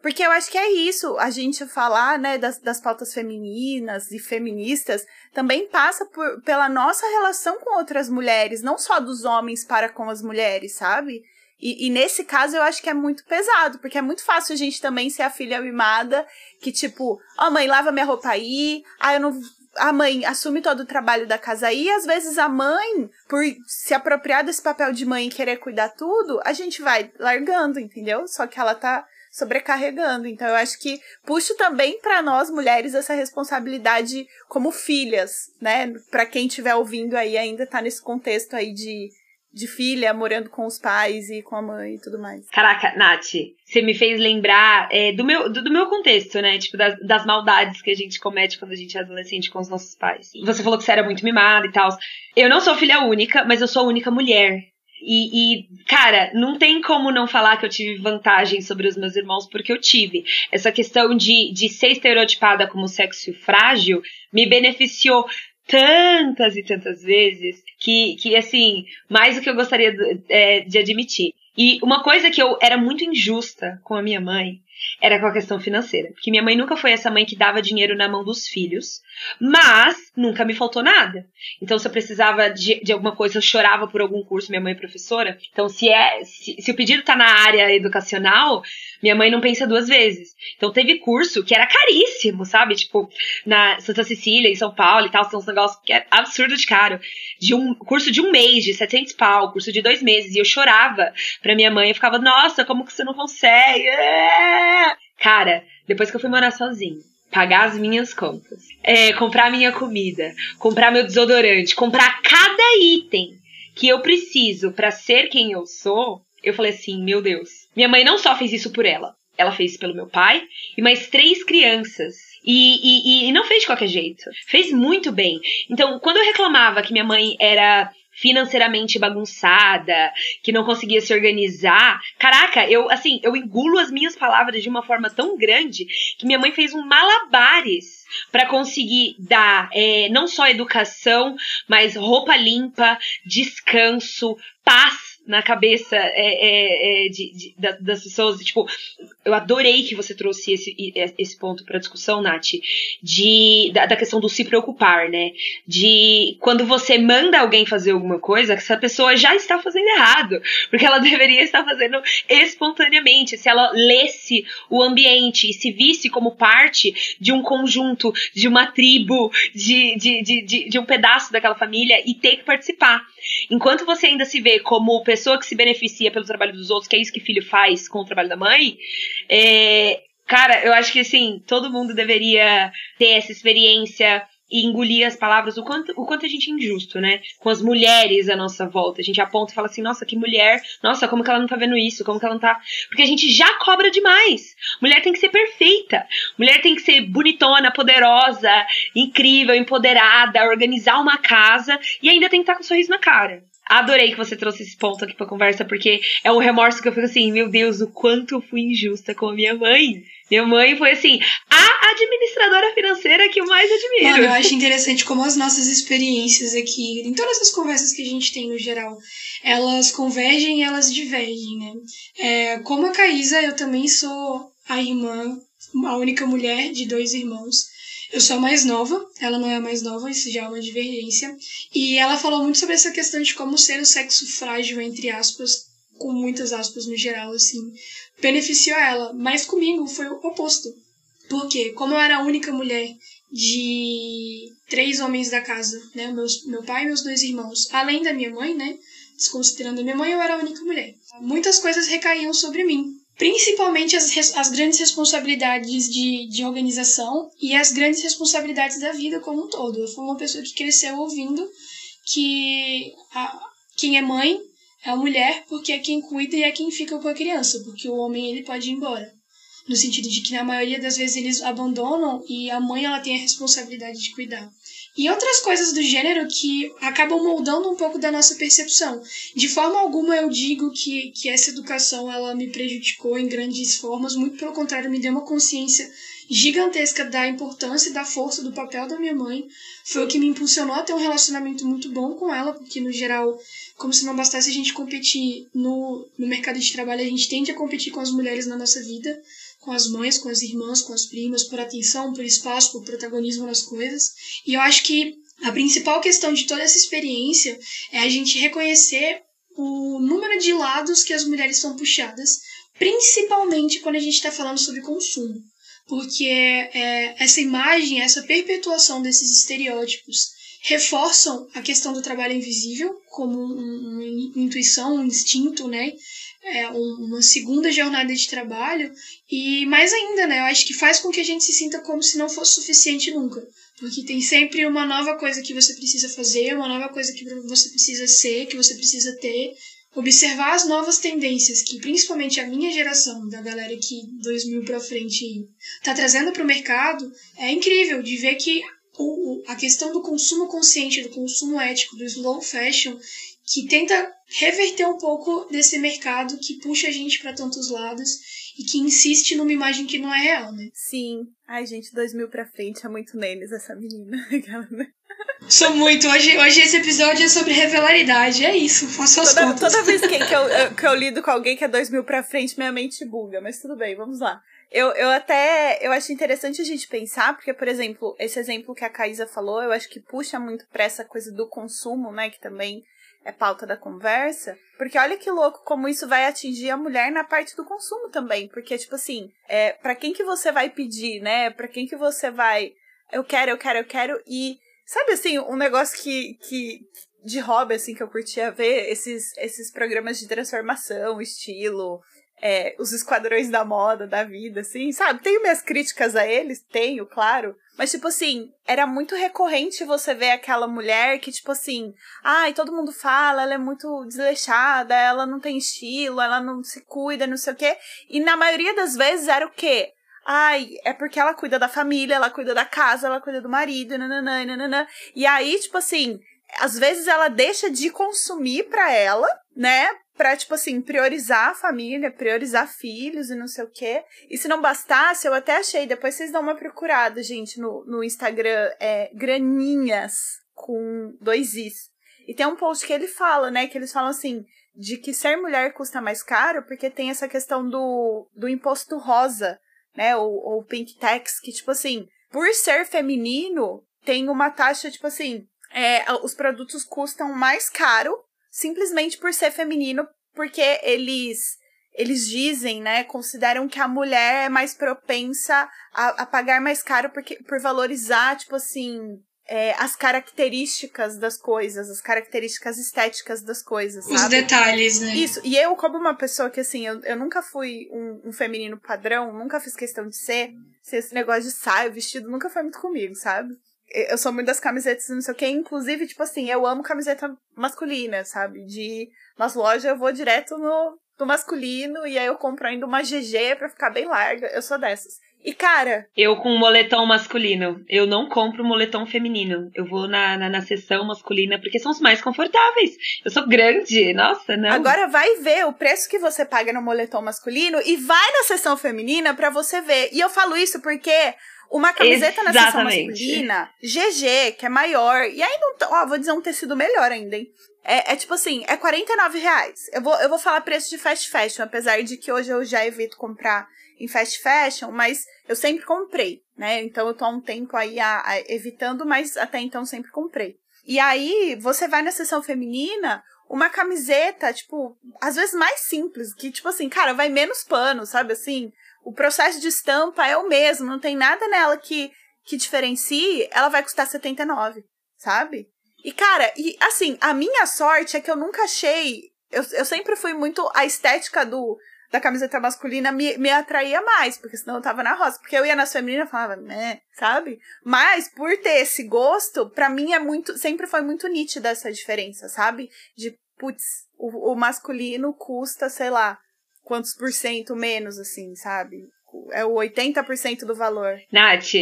Porque eu acho que é isso, a gente falar, né, das, das pautas femininas e feministas também passa por, pela nossa relação com outras mulheres, não só dos homens para com as mulheres, sabe? E, e, nesse caso eu acho que é muito pesado, porque é muito fácil a gente também ser a filha mimada, que tipo, ó oh, mãe, lava minha roupa aí, ah, eu não a mãe assume todo o trabalho da casa e às vezes a mãe, por se apropriar desse papel de mãe e querer cuidar tudo, a gente vai largando, entendeu? Só que ela tá sobrecarregando. Então eu acho que puxo também para nós mulheres essa responsabilidade como filhas, né? Para quem estiver ouvindo aí ainda tá nesse contexto aí de de filha morando com os pais e com a mãe e tudo mais. Caraca, Nath, você me fez lembrar é, do, meu, do, do, meu contexto, né? Tipo, das, das, maldades que a gente comete quando a gente é adolescente com os nossos pais. Você falou que você era muito mimada e tal. Eu não sou filha única, mas eu sou a única mulher. E, e, cara, não tem como não falar que eu tive vantagem sobre os meus irmãos, porque eu tive. Essa questão de, de ser estereotipada como sexo frágil me beneficiou tantas e tantas vezes que, que assim, mais do que eu gostaria de, é, de admitir. E uma coisa que eu era muito injusta com a minha mãe era com a questão financeira. Porque minha mãe nunca foi essa mãe que dava dinheiro na mão dos filhos, mas nunca me faltou nada. Então, se eu precisava de, de alguma coisa, eu chorava por algum curso, minha mãe é professora. Então, se, é, se, se o pedido tá na área educacional, minha mãe não pensa duas vezes. Então, teve curso que era caríssimo, sabe? Tipo, na Santa Cecília, em São Paulo e tal, são uns negócios que é absurdo de caro. De um curso de um mês, de 700 pau, curso de dois meses. E eu chorava pra minha mãe, eu ficava, nossa, como que você não consegue? É! Cara, depois que eu fui morar sozinha, pagar as minhas contas, é, comprar minha comida, comprar meu desodorante, comprar cada item que eu preciso para ser quem eu sou, eu falei assim, meu Deus. Minha mãe não só fez isso por ela, ela fez pelo meu pai e mais três crianças. E, e, e não fez de qualquer jeito. Fez muito bem. Então, quando eu reclamava que minha mãe era financeiramente bagunçada, que não conseguia se organizar. Caraca, eu assim, eu engulo as minhas palavras de uma forma tão grande que minha mãe fez um malabares para conseguir dar é, não só educação, mas roupa limpa, descanso, paz na cabeça é, é, é, de, de, das pessoas. Tipo, eu adorei que você trouxe esse, esse ponto para discussão, Nath, de, da, da, questão do se preocupar, né? De quando você manda alguém fazer alguma coisa, essa pessoa já está fazendo errado, porque ela deveria estar fazendo espontaneamente. Se ela lesse o ambiente e se visse como parte de um conjunto, de uma tribo, de, de, de, de, de um pedaço daquela família e ter que participar. Enquanto você ainda se vê como pessoa que se beneficia pelo trabalho dos outros, que é isso que filho faz com o trabalho da mãe, é, cara, eu acho que assim, todo mundo deveria ter essa experiência e engolir as palavras, o quanto, o quanto a gente é injusto, né? Com as mulheres à nossa volta. A gente aponta e fala assim, nossa, que mulher, nossa, como que ela não tá vendo isso? Como que ela não tá. Porque a gente já cobra demais. Mulher tem que ser perfeita. Mulher tem que ser bonitona, poderosa, incrível, empoderada, organizar uma casa e ainda tem que estar com um sorriso na cara. Adorei que você trouxe esse ponto aqui pra conversa, porque é um remorso que eu fico assim, meu Deus, o quanto eu fui injusta com a minha mãe. Minha mãe foi assim, a administradora financeira que eu mais admiro. Mano, eu acho interessante como as nossas experiências aqui, em todas as conversas que a gente tem no geral, elas convergem e elas divergem, né? É, como a Caísa, eu também sou a irmã, a única mulher de dois irmãos. Eu sou a mais nova, ela não é a mais nova, isso já é uma divergência. E ela falou muito sobre essa questão de como ser o sexo frágil, entre aspas, com muitas aspas no geral, assim, beneficiou ela. Mas comigo foi o oposto. Porque, como eu era a única mulher de três homens da casa, né? Meus, meu pai e meus dois irmãos, além da minha mãe, né? Desconsiderando a minha mãe, eu era a única mulher. Muitas coisas recaíam sobre mim principalmente as, as grandes responsabilidades de, de organização e as grandes responsabilidades da vida como um todo. Eu fui uma pessoa que cresceu ouvindo que a, quem é mãe é a mulher porque é quem cuida e é quem fica com a criança, porque o homem ele pode ir embora. No sentido de que na maioria das vezes eles abandonam e a mãe ela tem a responsabilidade de cuidar e outras coisas do gênero que acabam moldando um pouco da nossa percepção. De forma alguma eu digo que, que essa educação ela me prejudicou em grandes formas, muito pelo contrário, me deu uma consciência gigantesca da importância e da força do papel da minha mãe. Foi o que me impulsionou a ter um relacionamento muito bom com ela, porque no geral, como se não bastasse a gente competir no, no mercado de trabalho, a gente tende a competir com as mulheres na nossa vida com as mães, com as irmãs, com as primas, por atenção, por espaço, por protagonismo nas coisas. E eu acho que a principal questão de toda essa experiência é a gente reconhecer o número de lados que as mulheres são puxadas, principalmente quando a gente está falando sobre consumo. Porque é, essa imagem, essa perpetuação desses estereótipos reforçam a questão do trabalho invisível como uma intuição, um instinto, né? É, uma segunda jornada de trabalho e mais ainda, né? Eu acho que faz com que a gente se sinta como se não fosse suficiente nunca. Porque tem sempre uma nova coisa que você precisa fazer, uma nova coisa que você precisa ser, que você precisa ter. Observar as novas tendências que principalmente a minha geração, da galera que 2000 para frente, tá trazendo para o mercado, é incrível de ver que a questão do consumo consciente, do consumo ético, do slow fashion, que tenta reverter um pouco desse mercado que puxa a gente para tantos lados e que insiste numa imagem que não é real, né? Sim. Ai, gente, 2000 pra frente é muito neles essa menina. Sou muito. Hoje, hoje esse episódio é sobre revelaridade. É isso, faço as toda, contas. Toda vez que, que, eu, que eu lido com alguém que é 2000 pra frente, minha mente buga. Mas tudo bem, vamos lá. Eu, eu até eu acho interessante a gente pensar, porque, por exemplo, esse exemplo que a Caísa falou, eu acho que puxa muito pra essa coisa do consumo, né? Que também é pauta da conversa. Porque olha que louco como isso vai atingir a mulher na parte do consumo também. Porque, tipo assim, é, para quem que você vai pedir, né? Pra quem que você vai. Eu quero, eu quero, eu quero. E sabe assim, um negócio que. que de hobby, assim, que eu curtia ver, esses, esses programas de transformação, estilo, é, os esquadrões da moda, da vida, assim, sabe? Tenho minhas críticas a eles, tenho, claro. Mas, tipo assim, era muito recorrente você ver aquela mulher que, tipo assim, ai, todo mundo fala, ela é muito desleixada, ela não tem estilo, ela não se cuida, não sei o quê. E na maioria das vezes era o quê? Ai, é porque ela cuida da família, ela cuida da casa, ela cuida do marido, nananã, nananã. E aí, tipo assim, às vezes ela deixa de consumir pra ela, né? Pra, tipo assim, priorizar a família, priorizar filhos e não sei o quê. E se não bastasse, eu até achei, depois vocês dão uma procurada, gente, no, no Instagram, é Graninhas, com dois Is. E tem um post que ele fala, né, que eles falam assim, de que ser mulher custa mais caro porque tem essa questão do, do imposto rosa, né, ou, ou pink tax, que, tipo assim, por ser feminino, tem uma taxa, tipo assim, é, os produtos custam mais caro simplesmente por ser feminino, porque eles eles dizem, né, consideram que a mulher é mais propensa a, a pagar mais caro porque, por valorizar, tipo assim, é, as características das coisas, as características estéticas das coisas, Os sabe? detalhes, né? Isso, e eu, como uma pessoa que, assim, eu, eu nunca fui um, um feminino padrão, nunca fiz questão de ser, ser esse negócio de saio, vestido, nunca foi muito comigo, sabe? Eu sou muito das camisetas, não sei o que. Inclusive, tipo assim, eu amo camiseta masculina, sabe? De. Nas lojas eu vou direto no, no masculino e aí eu compro ainda uma GG pra ficar bem larga. Eu sou dessas. E, cara. Eu com moletom masculino. Eu não compro moletom feminino. Eu vou na, na, na seção masculina porque são os mais confortáveis. Eu sou grande. Nossa, não. Agora vai ver o preço que você paga no moletom masculino e vai na seção feminina pra você ver. E eu falo isso porque uma camiseta na seção masculina, GG, que é maior, e aí não. Ó, vou dizer um tecido melhor ainda, hein? É, é tipo assim, é 49 reais. Eu vou, eu vou falar preço de fast fashion, apesar de que hoje eu já evito comprar em fast fashion, mas eu sempre comprei, né? Então eu tô há um tempo aí a, a, evitando, mas até então sempre comprei. E aí, você vai na seção feminina, uma camiseta, tipo, às vezes mais simples, que, tipo assim, cara, vai menos pano, sabe assim? O processo de estampa é o mesmo, não tem nada nela que, que diferencie, ela vai custar 79, sabe? E, cara, e assim, a minha sorte é que eu nunca achei. Eu, eu sempre fui muito. A estética do da camiseta masculina me, me atraía mais, porque senão eu tava na rosa. Porque eu ia nas femininas e falava, né, sabe? Mas por ter esse gosto, pra mim é muito. Sempre foi muito nítida essa diferença, sabe? De, putz, o, o masculino custa, sei lá, quantos por cento menos, assim, sabe? É o 80% do valor. Nath,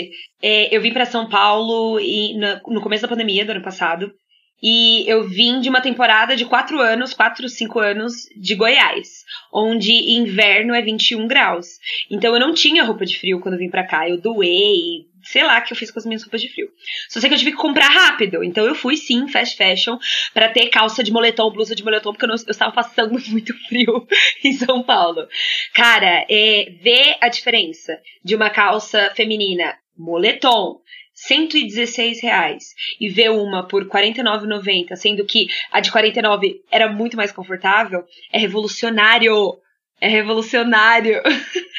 é, eu vim para São Paulo e, no, no começo da pandemia do ano passado. E eu vim de uma temporada de quatro anos, quatro, cinco anos, de Goiás, onde inverno é 21 graus. Então eu não tinha roupa de frio quando eu vim pra cá. Eu doei, sei lá que eu fiz com as minhas roupas de frio. Só sei que eu tive que comprar rápido. Então eu fui sim, fast fashion, para ter calça de moletom, blusa de moletom, porque eu, não, eu estava passando muito frio em São Paulo. Cara, é, ver a diferença de uma calça feminina moletom 116 reais e ver uma por 49,90, sendo que a de 49 era muito mais confortável, é revolucionário. É revolucionário.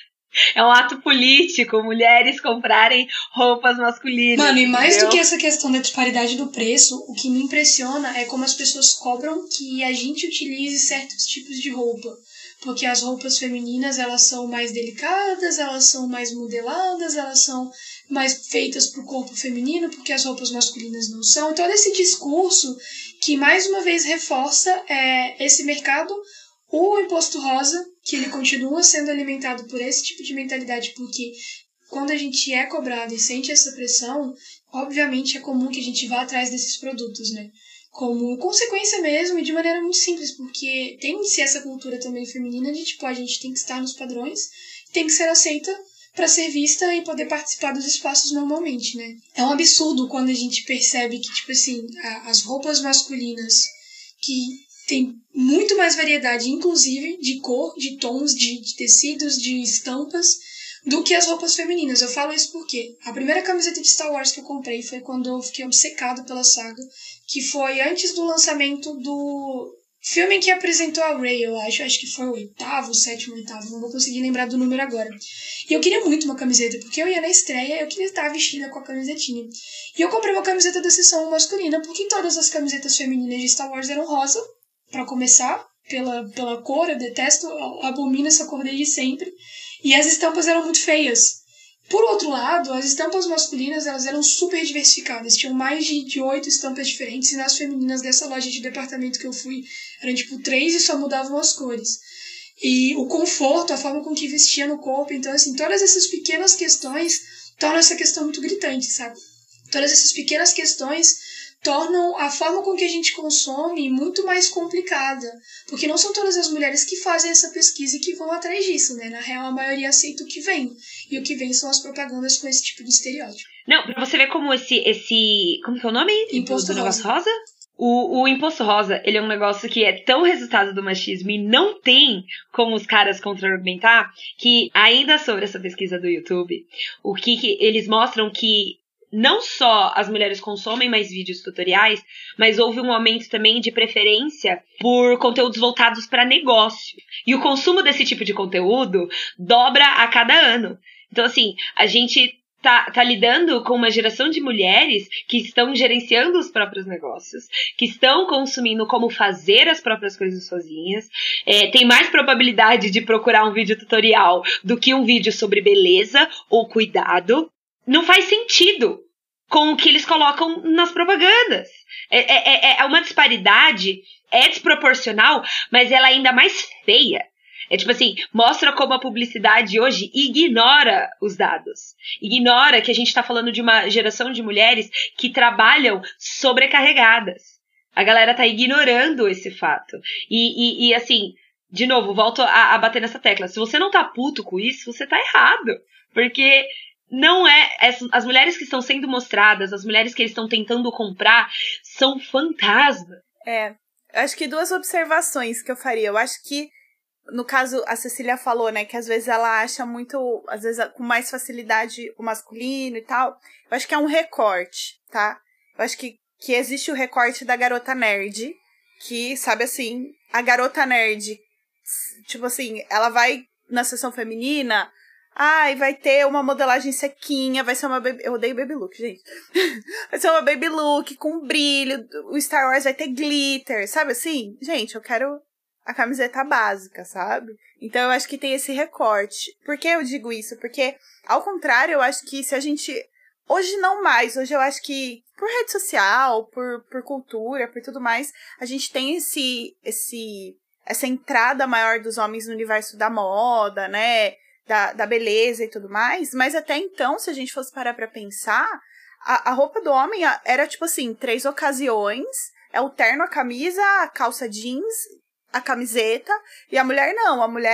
É um ato político, mulheres comprarem roupas masculinas. Mano, e mais entendeu? do que essa questão da disparidade do preço, o que me impressiona é como as pessoas cobram que a gente utilize certos tipos de roupa. Porque as roupas femininas, elas são mais delicadas, elas são mais modeladas, elas são mais feitas para o corpo feminino, porque as roupas masculinas não são. Então, esse discurso que mais uma vez reforça é, esse mercado o imposto rosa, que ele continua sendo alimentado por esse tipo de mentalidade, porque quando a gente é cobrado e sente essa pressão, obviamente é comum que a gente vá atrás desses produtos, né? Como consequência mesmo e de maneira muito simples, porque tem-se essa cultura também feminina de tipo, a gente tem que estar nos padrões tem que ser aceita para ser vista e poder participar dos espaços normalmente, né? É um absurdo quando a gente percebe que, tipo assim, as roupas masculinas que tem muito mais variedade, inclusive de cor, de tons, de, de tecidos, de estampas, do que as roupas femininas. Eu falo isso porque a primeira camiseta de Star Wars que eu comprei foi quando eu fiquei obcecado pela saga, que foi antes do lançamento do filme que apresentou a Rey, eu acho. Acho que foi o oitavo, sétimo, oitavo, não vou conseguir lembrar do número agora. E eu queria muito uma camiseta, porque eu ia na estreia, eu queria estar vestida com a camisetinha. E eu comprei uma camiseta da seção masculina, porque todas as camisetas femininas de Star Wars eram rosa, para começar, pela, pela cor, eu detesto, abomino essa cor desde sempre. E as estampas eram muito feias. Por outro lado, as estampas masculinas elas eram super diversificadas, tinham mais de oito estampas diferentes, e nas femininas dessa loja de departamento que eu fui eram tipo três e só mudavam as cores. E o conforto, a forma com que vestia no corpo, então assim, todas essas pequenas questões tornam essa questão muito gritante, sabe? Todas essas pequenas questões tornam a forma com que a gente consome muito mais complicada, porque não são todas as mulheres que fazem essa pesquisa e que vão atrás disso, né? Na real, a maioria aceita o que vem, e o que vem são as propagandas com esse tipo de estereótipo. Não, pra você ver como esse, esse, como que é o nome? Imposto do, do rosa. rosa? O, o imposto rosa, ele é um negócio que é tão resultado do machismo e não tem como os caras contra-argumentar que, ainda sobre essa pesquisa do YouTube, o que, que eles mostram que não só as mulheres consomem mais vídeos tutoriais, mas houve um aumento também de preferência por conteúdos voltados para negócio. E o consumo desse tipo de conteúdo dobra a cada ano. Então, assim, a gente tá, tá lidando com uma geração de mulheres que estão gerenciando os próprios negócios, que estão consumindo como fazer as próprias coisas sozinhas, é, tem mais probabilidade de procurar um vídeo tutorial do que um vídeo sobre beleza ou cuidado não faz sentido com o que eles colocam nas propagandas. É, é, é, é uma disparidade, é desproporcional, mas ela é ainda mais feia. É tipo assim, mostra como a publicidade hoje ignora os dados. Ignora que a gente está falando de uma geração de mulheres que trabalham sobrecarregadas. A galera tá ignorando esse fato. E, e, e assim, de novo, volto a, a bater nessa tecla. Se você não tá puto com isso, você tá errado. Porque não é. As mulheres que estão sendo mostradas, as mulheres que eles estão tentando comprar, são fantasmas. É. Acho que duas observações que eu faria. Eu acho que, no caso, a Cecília falou, né, que às vezes ela acha muito, às vezes com mais facilidade o masculino e tal. Eu acho que é um recorte, tá? Eu acho que, que existe o recorte da garota nerd, que, sabe assim, a garota nerd, tipo assim, ela vai na sessão feminina, Ai, vai ter uma modelagem sequinha, vai ser uma baby... Eu odeio baby look, gente. vai ser uma baby look com brilho, o Star Wars vai ter glitter, sabe assim? Gente, eu quero a camiseta básica, sabe? Então eu acho que tem esse recorte. Por que eu digo isso? Porque, ao contrário, eu acho que se a gente. Hoje não mais, hoje eu acho que por rede social, por, por cultura, por tudo mais, a gente tem esse, esse, essa entrada maior dos homens no universo da moda, né? Da, da beleza e tudo mais, mas até então, se a gente fosse parar pra pensar, a, a roupa do homem era tipo assim, três ocasiões, é o terno, a camisa, a calça jeans, a camiseta, e a mulher não, a mulher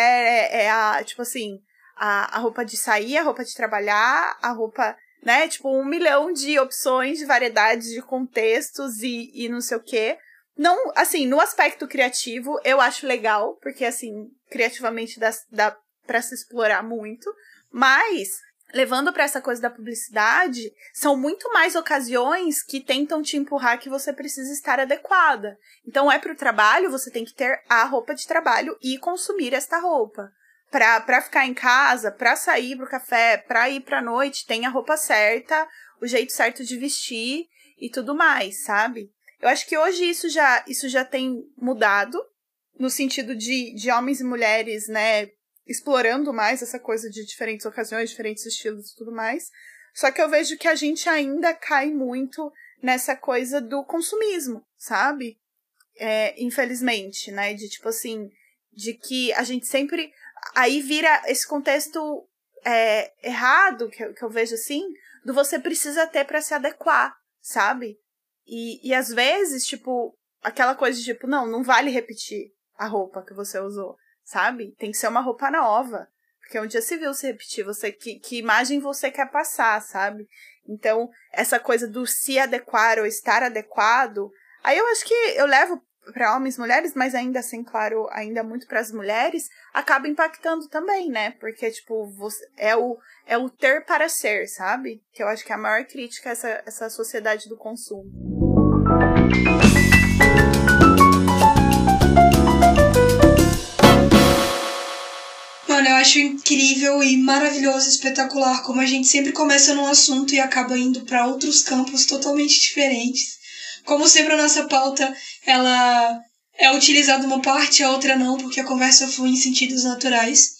é, é a, tipo assim, a, a roupa de sair, a roupa de trabalhar, a roupa, né, tipo um milhão de opções, de variedades, de contextos e, e não sei o quê. Não, assim, no aspecto criativo, eu acho legal, porque, assim, criativamente dá, dá para se explorar muito, mas levando para essa coisa da publicidade, são muito mais ocasiões que tentam te empurrar que você precisa estar adequada. Então é para o trabalho, você tem que ter a roupa de trabalho e consumir esta roupa. Pra, pra ficar em casa, pra sair pro café, pra ir pra noite, tem a roupa certa, o jeito certo de vestir e tudo mais, sabe? Eu acho que hoje isso já, isso já tem mudado, no sentido de, de homens e mulheres, né, explorando mais essa coisa de diferentes ocasiões, diferentes estilos e tudo mais. Só que eu vejo que a gente ainda cai muito nessa coisa do consumismo, sabe? É, infelizmente, né? De tipo assim, de que a gente sempre. Aí vira esse contexto é, errado, que eu, que eu vejo assim, do você precisa ter para se adequar, sabe? E, e às vezes, tipo, aquela coisa de tipo, não, não vale repetir a roupa que você usou sabe? Tem que ser uma roupa nova. Porque onde já se viu se repetir, você que, que imagem você quer passar, sabe? Então, essa coisa do se adequar ou estar adequado, aí eu acho que eu levo para homens e mulheres, mas ainda assim, claro, ainda muito para as mulheres, acaba impactando também, né? Porque, tipo, você, é, o, é o ter para ser, sabe? Que eu acho que é a maior crítica a essa, essa sociedade do consumo. Acho incrível e maravilhoso, espetacular como a gente sempre começa num assunto e acaba indo para outros campos totalmente diferentes. Como sempre a nossa pauta, ela é utilizada uma parte, a outra não, porque a conversa foi em sentidos naturais.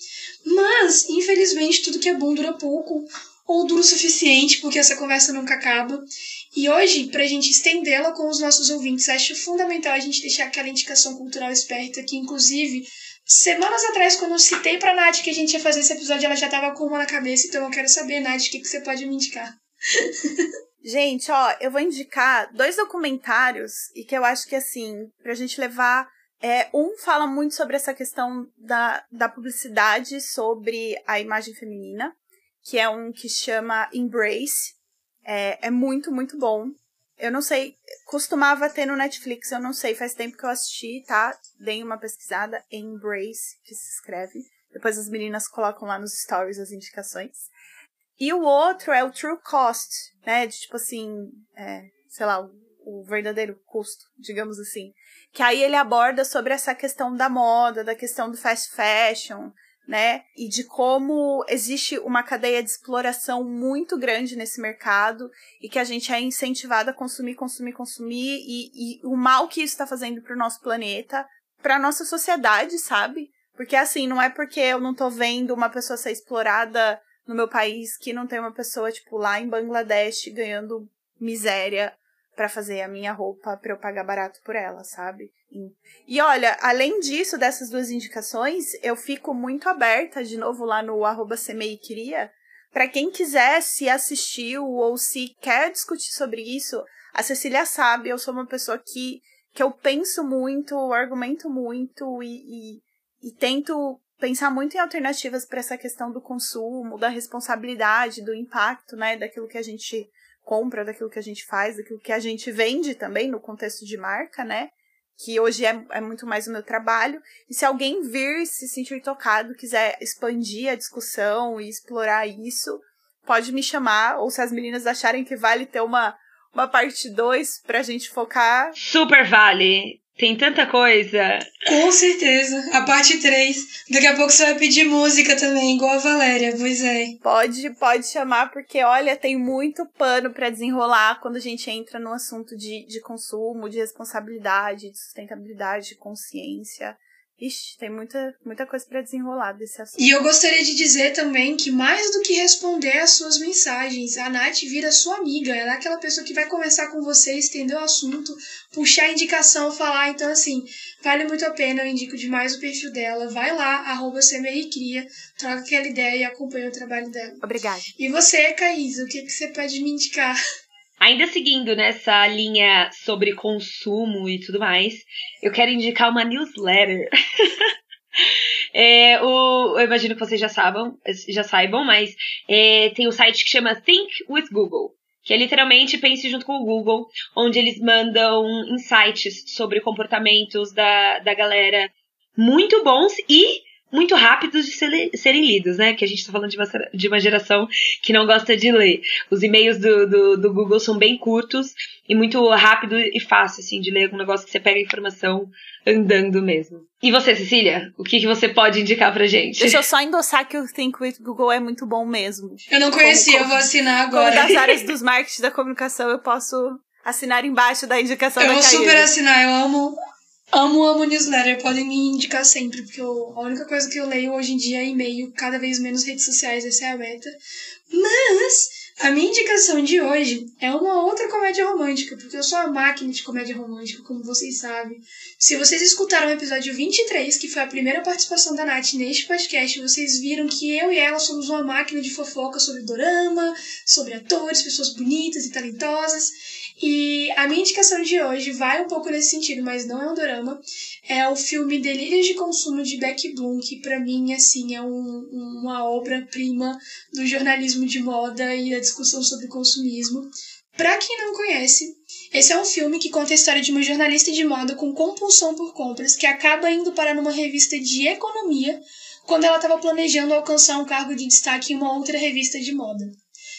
Mas, infelizmente, tudo que é bom dura pouco, ou dura o suficiente, porque essa conversa nunca acaba. E hoje, para a gente estendê-la com os nossos ouvintes, acho fundamental a gente deixar aquela indicação cultural esperta, que inclusive, semanas atrás, quando eu citei pra Nath que a gente ia fazer esse episódio, ela já tava com uma na cabeça, então eu quero saber, Nath, o que, que você pode me indicar? Gente, ó, eu vou indicar dois documentários e que eu acho que, assim, pra gente levar. É, um fala muito sobre essa questão da, da publicidade sobre a imagem feminina, que é um que chama Embrace. É, é muito, muito bom. Eu não sei, costumava ter no Netflix, eu não sei, faz tempo que eu assisti, tá? Dei uma pesquisada, Embrace, que se escreve. Depois as meninas colocam lá nos stories as indicações. E o outro é o true cost, né? De tipo assim, é, sei lá, o, verdadeiro custo, digamos assim. Que aí ele aborda sobre essa questão da moda, da questão do fast fashion, né? E de como existe uma cadeia de exploração muito grande nesse mercado e que a gente é incentivado a consumir, consumir, consumir e, e o mal que isso está fazendo para o nosso planeta, para nossa sociedade, sabe? Porque assim, não é porque eu não tô vendo uma pessoa ser explorada no meu país que não tem uma pessoa, tipo, lá em Bangladesh ganhando miséria para fazer a minha roupa para eu pagar barato por ela, sabe? E, olha, além disso, dessas duas indicações, eu fico muito aberta, de novo, lá no arroba para quem quiser, se assistiu ou se quer discutir sobre isso, a Cecília sabe, eu sou uma pessoa que, que eu penso muito, argumento muito e, e, e tento pensar muito em alternativas para essa questão do consumo, da responsabilidade, do impacto, né, daquilo que a gente compra, daquilo que a gente faz, daquilo que a gente vende também no contexto de marca, né? Que hoje é, é muito mais o meu trabalho. E se alguém vir se sentir tocado, quiser expandir a discussão e explorar isso, pode me chamar. Ou se as meninas acharem que vale ter uma, uma parte 2 pra gente focar. Super vale! Tem tanta coisa. Com certeza. A parte 3. Daqui a pouco você vai pedir música também, igual a Valéria, pois é. Pode, pode chamar, porque olha, tem muito pano para desenrolar quando a gente entra no assunto de, de consumo, de responsabilidade, de sustentabilidade, de consciência. Ixi, tem muita, muita coisa para desenrolar desse assunto. E eu gostaria de dizer também que mais do que responder às suas mensagens, a Nath vira sua amiga. Ela é aquela pessoa que vai conversar com você, estender o assunto, puxar a indicação, falar. Então, assim, vale muito a pena. Eu indico demais o perfil dela. Vai lá, arroba Cria, troca aquela ideia e acompanha o trabalho dela. Obrigada. E você, Caísa, o que, que você pode me indicar? Ainda seguindo nessa linha sobre consumo e tudo mais, eu quero indicar uma newsletter. é, o, eu imagino que vocês já saibam, já saibam, mas é, tem um site que chama Think with Google, que é literalmente pense junto com o Google, onde eles mandam insights sobre comportamentos da, da galera muito bons e muito rápidos de ser, serem lidos, né? Que a gente está falando de uma, de uma geração que não gosta de ler. Os e-mails do, do, do, Google são bem curtos e muito rápido e fácil, assim, de ler um negócio que você pega a informação andando mesmo. E você, Cecília? O que, que você pode indicar pra gente? Deixa eu só endossar que o Think with Google é muito bom mesmo. Eu não conhecia, como, eu vou assinar agora. Como das áreas dos marketing da comunicação, eu posso assinar embaixo da indicação eu da Eu vou super assinar, eu amo Amo, amo newsletter, podem me indicar sempre, porque eu, a única coisa que eu leio hoje em dia é e-mail, cada vez menos redes sociais, essa é a meta. Mas, A minha indicação de hoje é uma outra comédia romântica, porque eu sou a máquina de comédia romântica, como vocês sabem. Se vocês escutaram o episódio 23, que foi a primeira participação da Nath neste podcast, vocês viram que eu e ela somos uma máquina de fofoca sobre dorama, sobre atores, pessoas bonitas e talentosas. E a minha indicação de hoje vai um pouco nesse sentido, mas não é um drama. É o filme Delírios de Consumo de Beck Bloom, que para mim assim é um, uma obra-prima do jornalismo de moda e da discussão sobre consumismo. Para quem não conhece, esse é um filme que conta a história de uma jornalista de moda com compulsão por compras que acaba indo parar numa revista de economia quando ela estava planejando alcançar um cargo de destaque em uma outra revista de moda.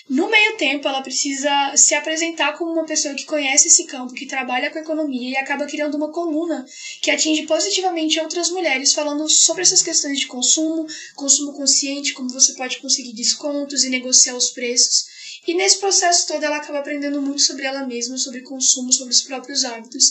No meio tempo, ela precisa se apresentar como uma pessoa que conhece esse campo, que trabalha com economia e acaba criando uma coluna que atinge positivamente outras mulheres, falando sobre essas questões de consumo, consumo consciente, como você pode conseguir descontos e negociar os preços. E nesse processo todo, ela acaba aprendendo muito sobre ela mesma, sobre consumo, sobre os próprios hábitos.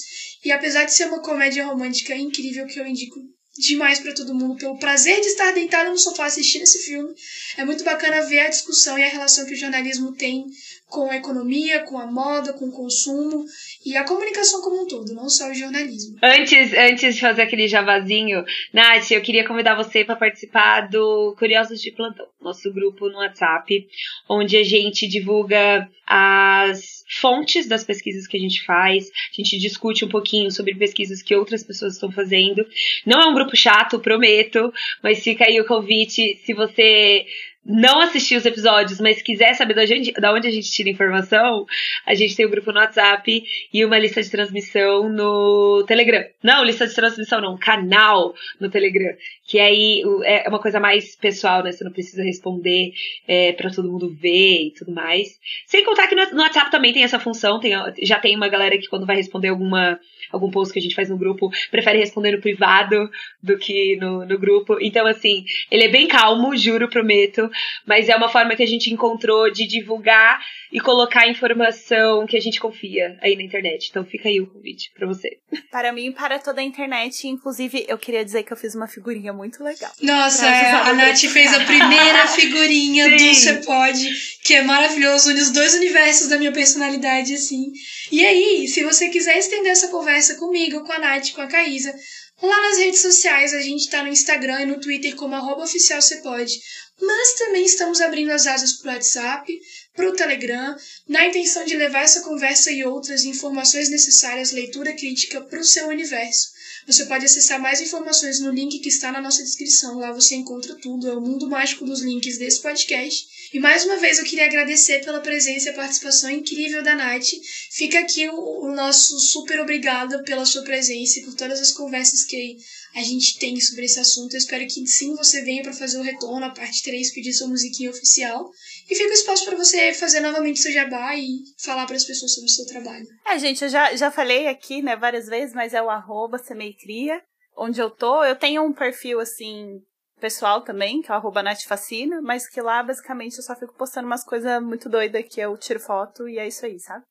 E apesar de ser uma comédia romântica incrível que eu indico demais para todo mundo pelo prazer de estar deitado no sofá assistindo esse filme. É muito bacana ver a discussão e a relação que o jornalismo tem com a economia, com a moda, com o consumo e a comunicação como um todo, não só o jornalismo. Antes, antes de fazer aquele javazinho, Nath, eu queria convidar você para participar do Curiosos de Plantão, nosso grupo no WhatsApp, onde a gente divulga as fontes das pesquisas que a gente faz, a gente discute um pouquinho sobre pesquisas que outras pessoas estão fazendo. Não é um grupo chato, prometo, mas fica aí o convite se você não assistiu os episódios, mas quiser saber da, gente, da onde a gente tira informação, a gente tem um grupo no WhatsApp e uma lista de transmissão no Telegram. Não, lista de transmissão não, canal no Telegram. Que aí é uma coisa mais pessoal, né? Você não precisa responder é, para todo mundo ver e tudo mais. Sem contar que no, WhatsApp também tem essa função, tem, já tem uma galera que quando vai responder alguma algum post que a gente faz no grupo, prefere responder no privado do que no, no grupo. Então, assim, ele é bem calmo, juro, prometo, mas é uma forma que a gente encontrou de divulgar e colocar informação que a gente confia aí na internet. Então fica aí o convite para você. Para mim, para toda a internet, inclusive, eu queria dizer que eu fiz uma figurinha muito legal. Nossa, é, a Nath fez a primeira figurinha do Você Pode, que é maravilhoso, une os dois universos da minha personalidade, assim. E aí, se você quiser estender essa conversa comigo, com a Nath, com a Caísa, lá nas redes sociais, a gente tá no Instagram e no Twitter como arroba oficial pode. Mas também estamos abrindo as asas pro WhatsApp, pro Telegram, na intenção de levar essa conversa e outras informações necessárias, leitura crítica pro seu universo. Você pode acessar mais informações no link que está na nossa descrição. Lá você encontra tudo. É o mundo mágico dos links desse podcast. E mais uma vez eu queria agradecer pela presença e a participação incrível da Nath. Fica aqui o, o nosso super obrigada pela sua presença e por todas as conversas que a gente tem sobre esse assunto. Eu espero que sim você venha para fazer o retorno, a parte 3, pedir sua musiquinha oficial. E fica o espaço para você fazer novamente seu jabá e falar para as pessoas sobre o seu trabalho. É, gente, eu já, já falei aqui, né, várias vezes, mas é o arroba Cria, onde eu tô. Eu tenho um perfil, assim, pessoal também, que é o arroba Natfacina, mas que lá, basicamente, eu só fico postando umas coisas muito doidas que eu tiro foto e é isso aí, sabe?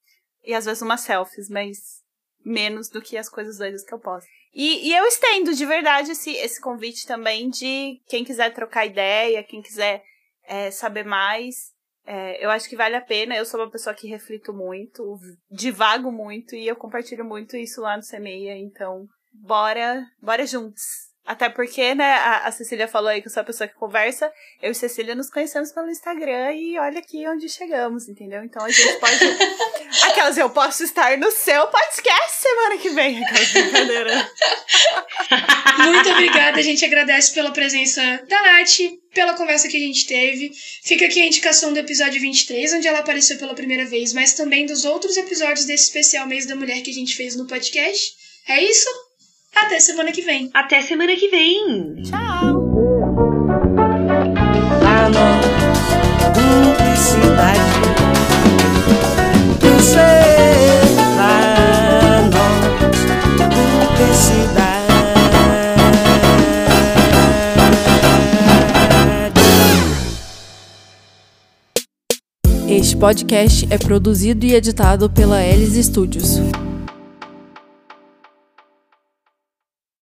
E às vezes umas selfies, mas menos do que as coisas doidas que eu posto. E, e eu estendo de verdade esse, esse convite também de quem quiser trocar ideia, quem quiser é, saber mais. É, eu acho que vale a pena. Eu sou uma pessoa que reflito muito, divago muito e eu compartilho muito isso lá no CMEIA. Então, bora, bora juntos. Até porque, né, a, a Cecília falou aí que eu sou a pessoa que conversa. Eu e Cecília nos conhecemos pelo Instagram e olha aqui onde chegamos, entendeu? Então a gente pode. Aquelas, eu posso estar no seu podcast semana que vem. Aquelas brincadeiras. Muito obrigada, a gente agradece pela presença da Nath, pela conversa que a gente teve. Fica aqui a indicação do episódio 23, onde ela apareceu pela primeira vez, mas também dos outros episódios desse especial mês da mulher que a gente fez no podcast. É isso? Até semana que vem. Até semana que vem. Tchau. Este podcast é produzido e editado pela Elis Studios.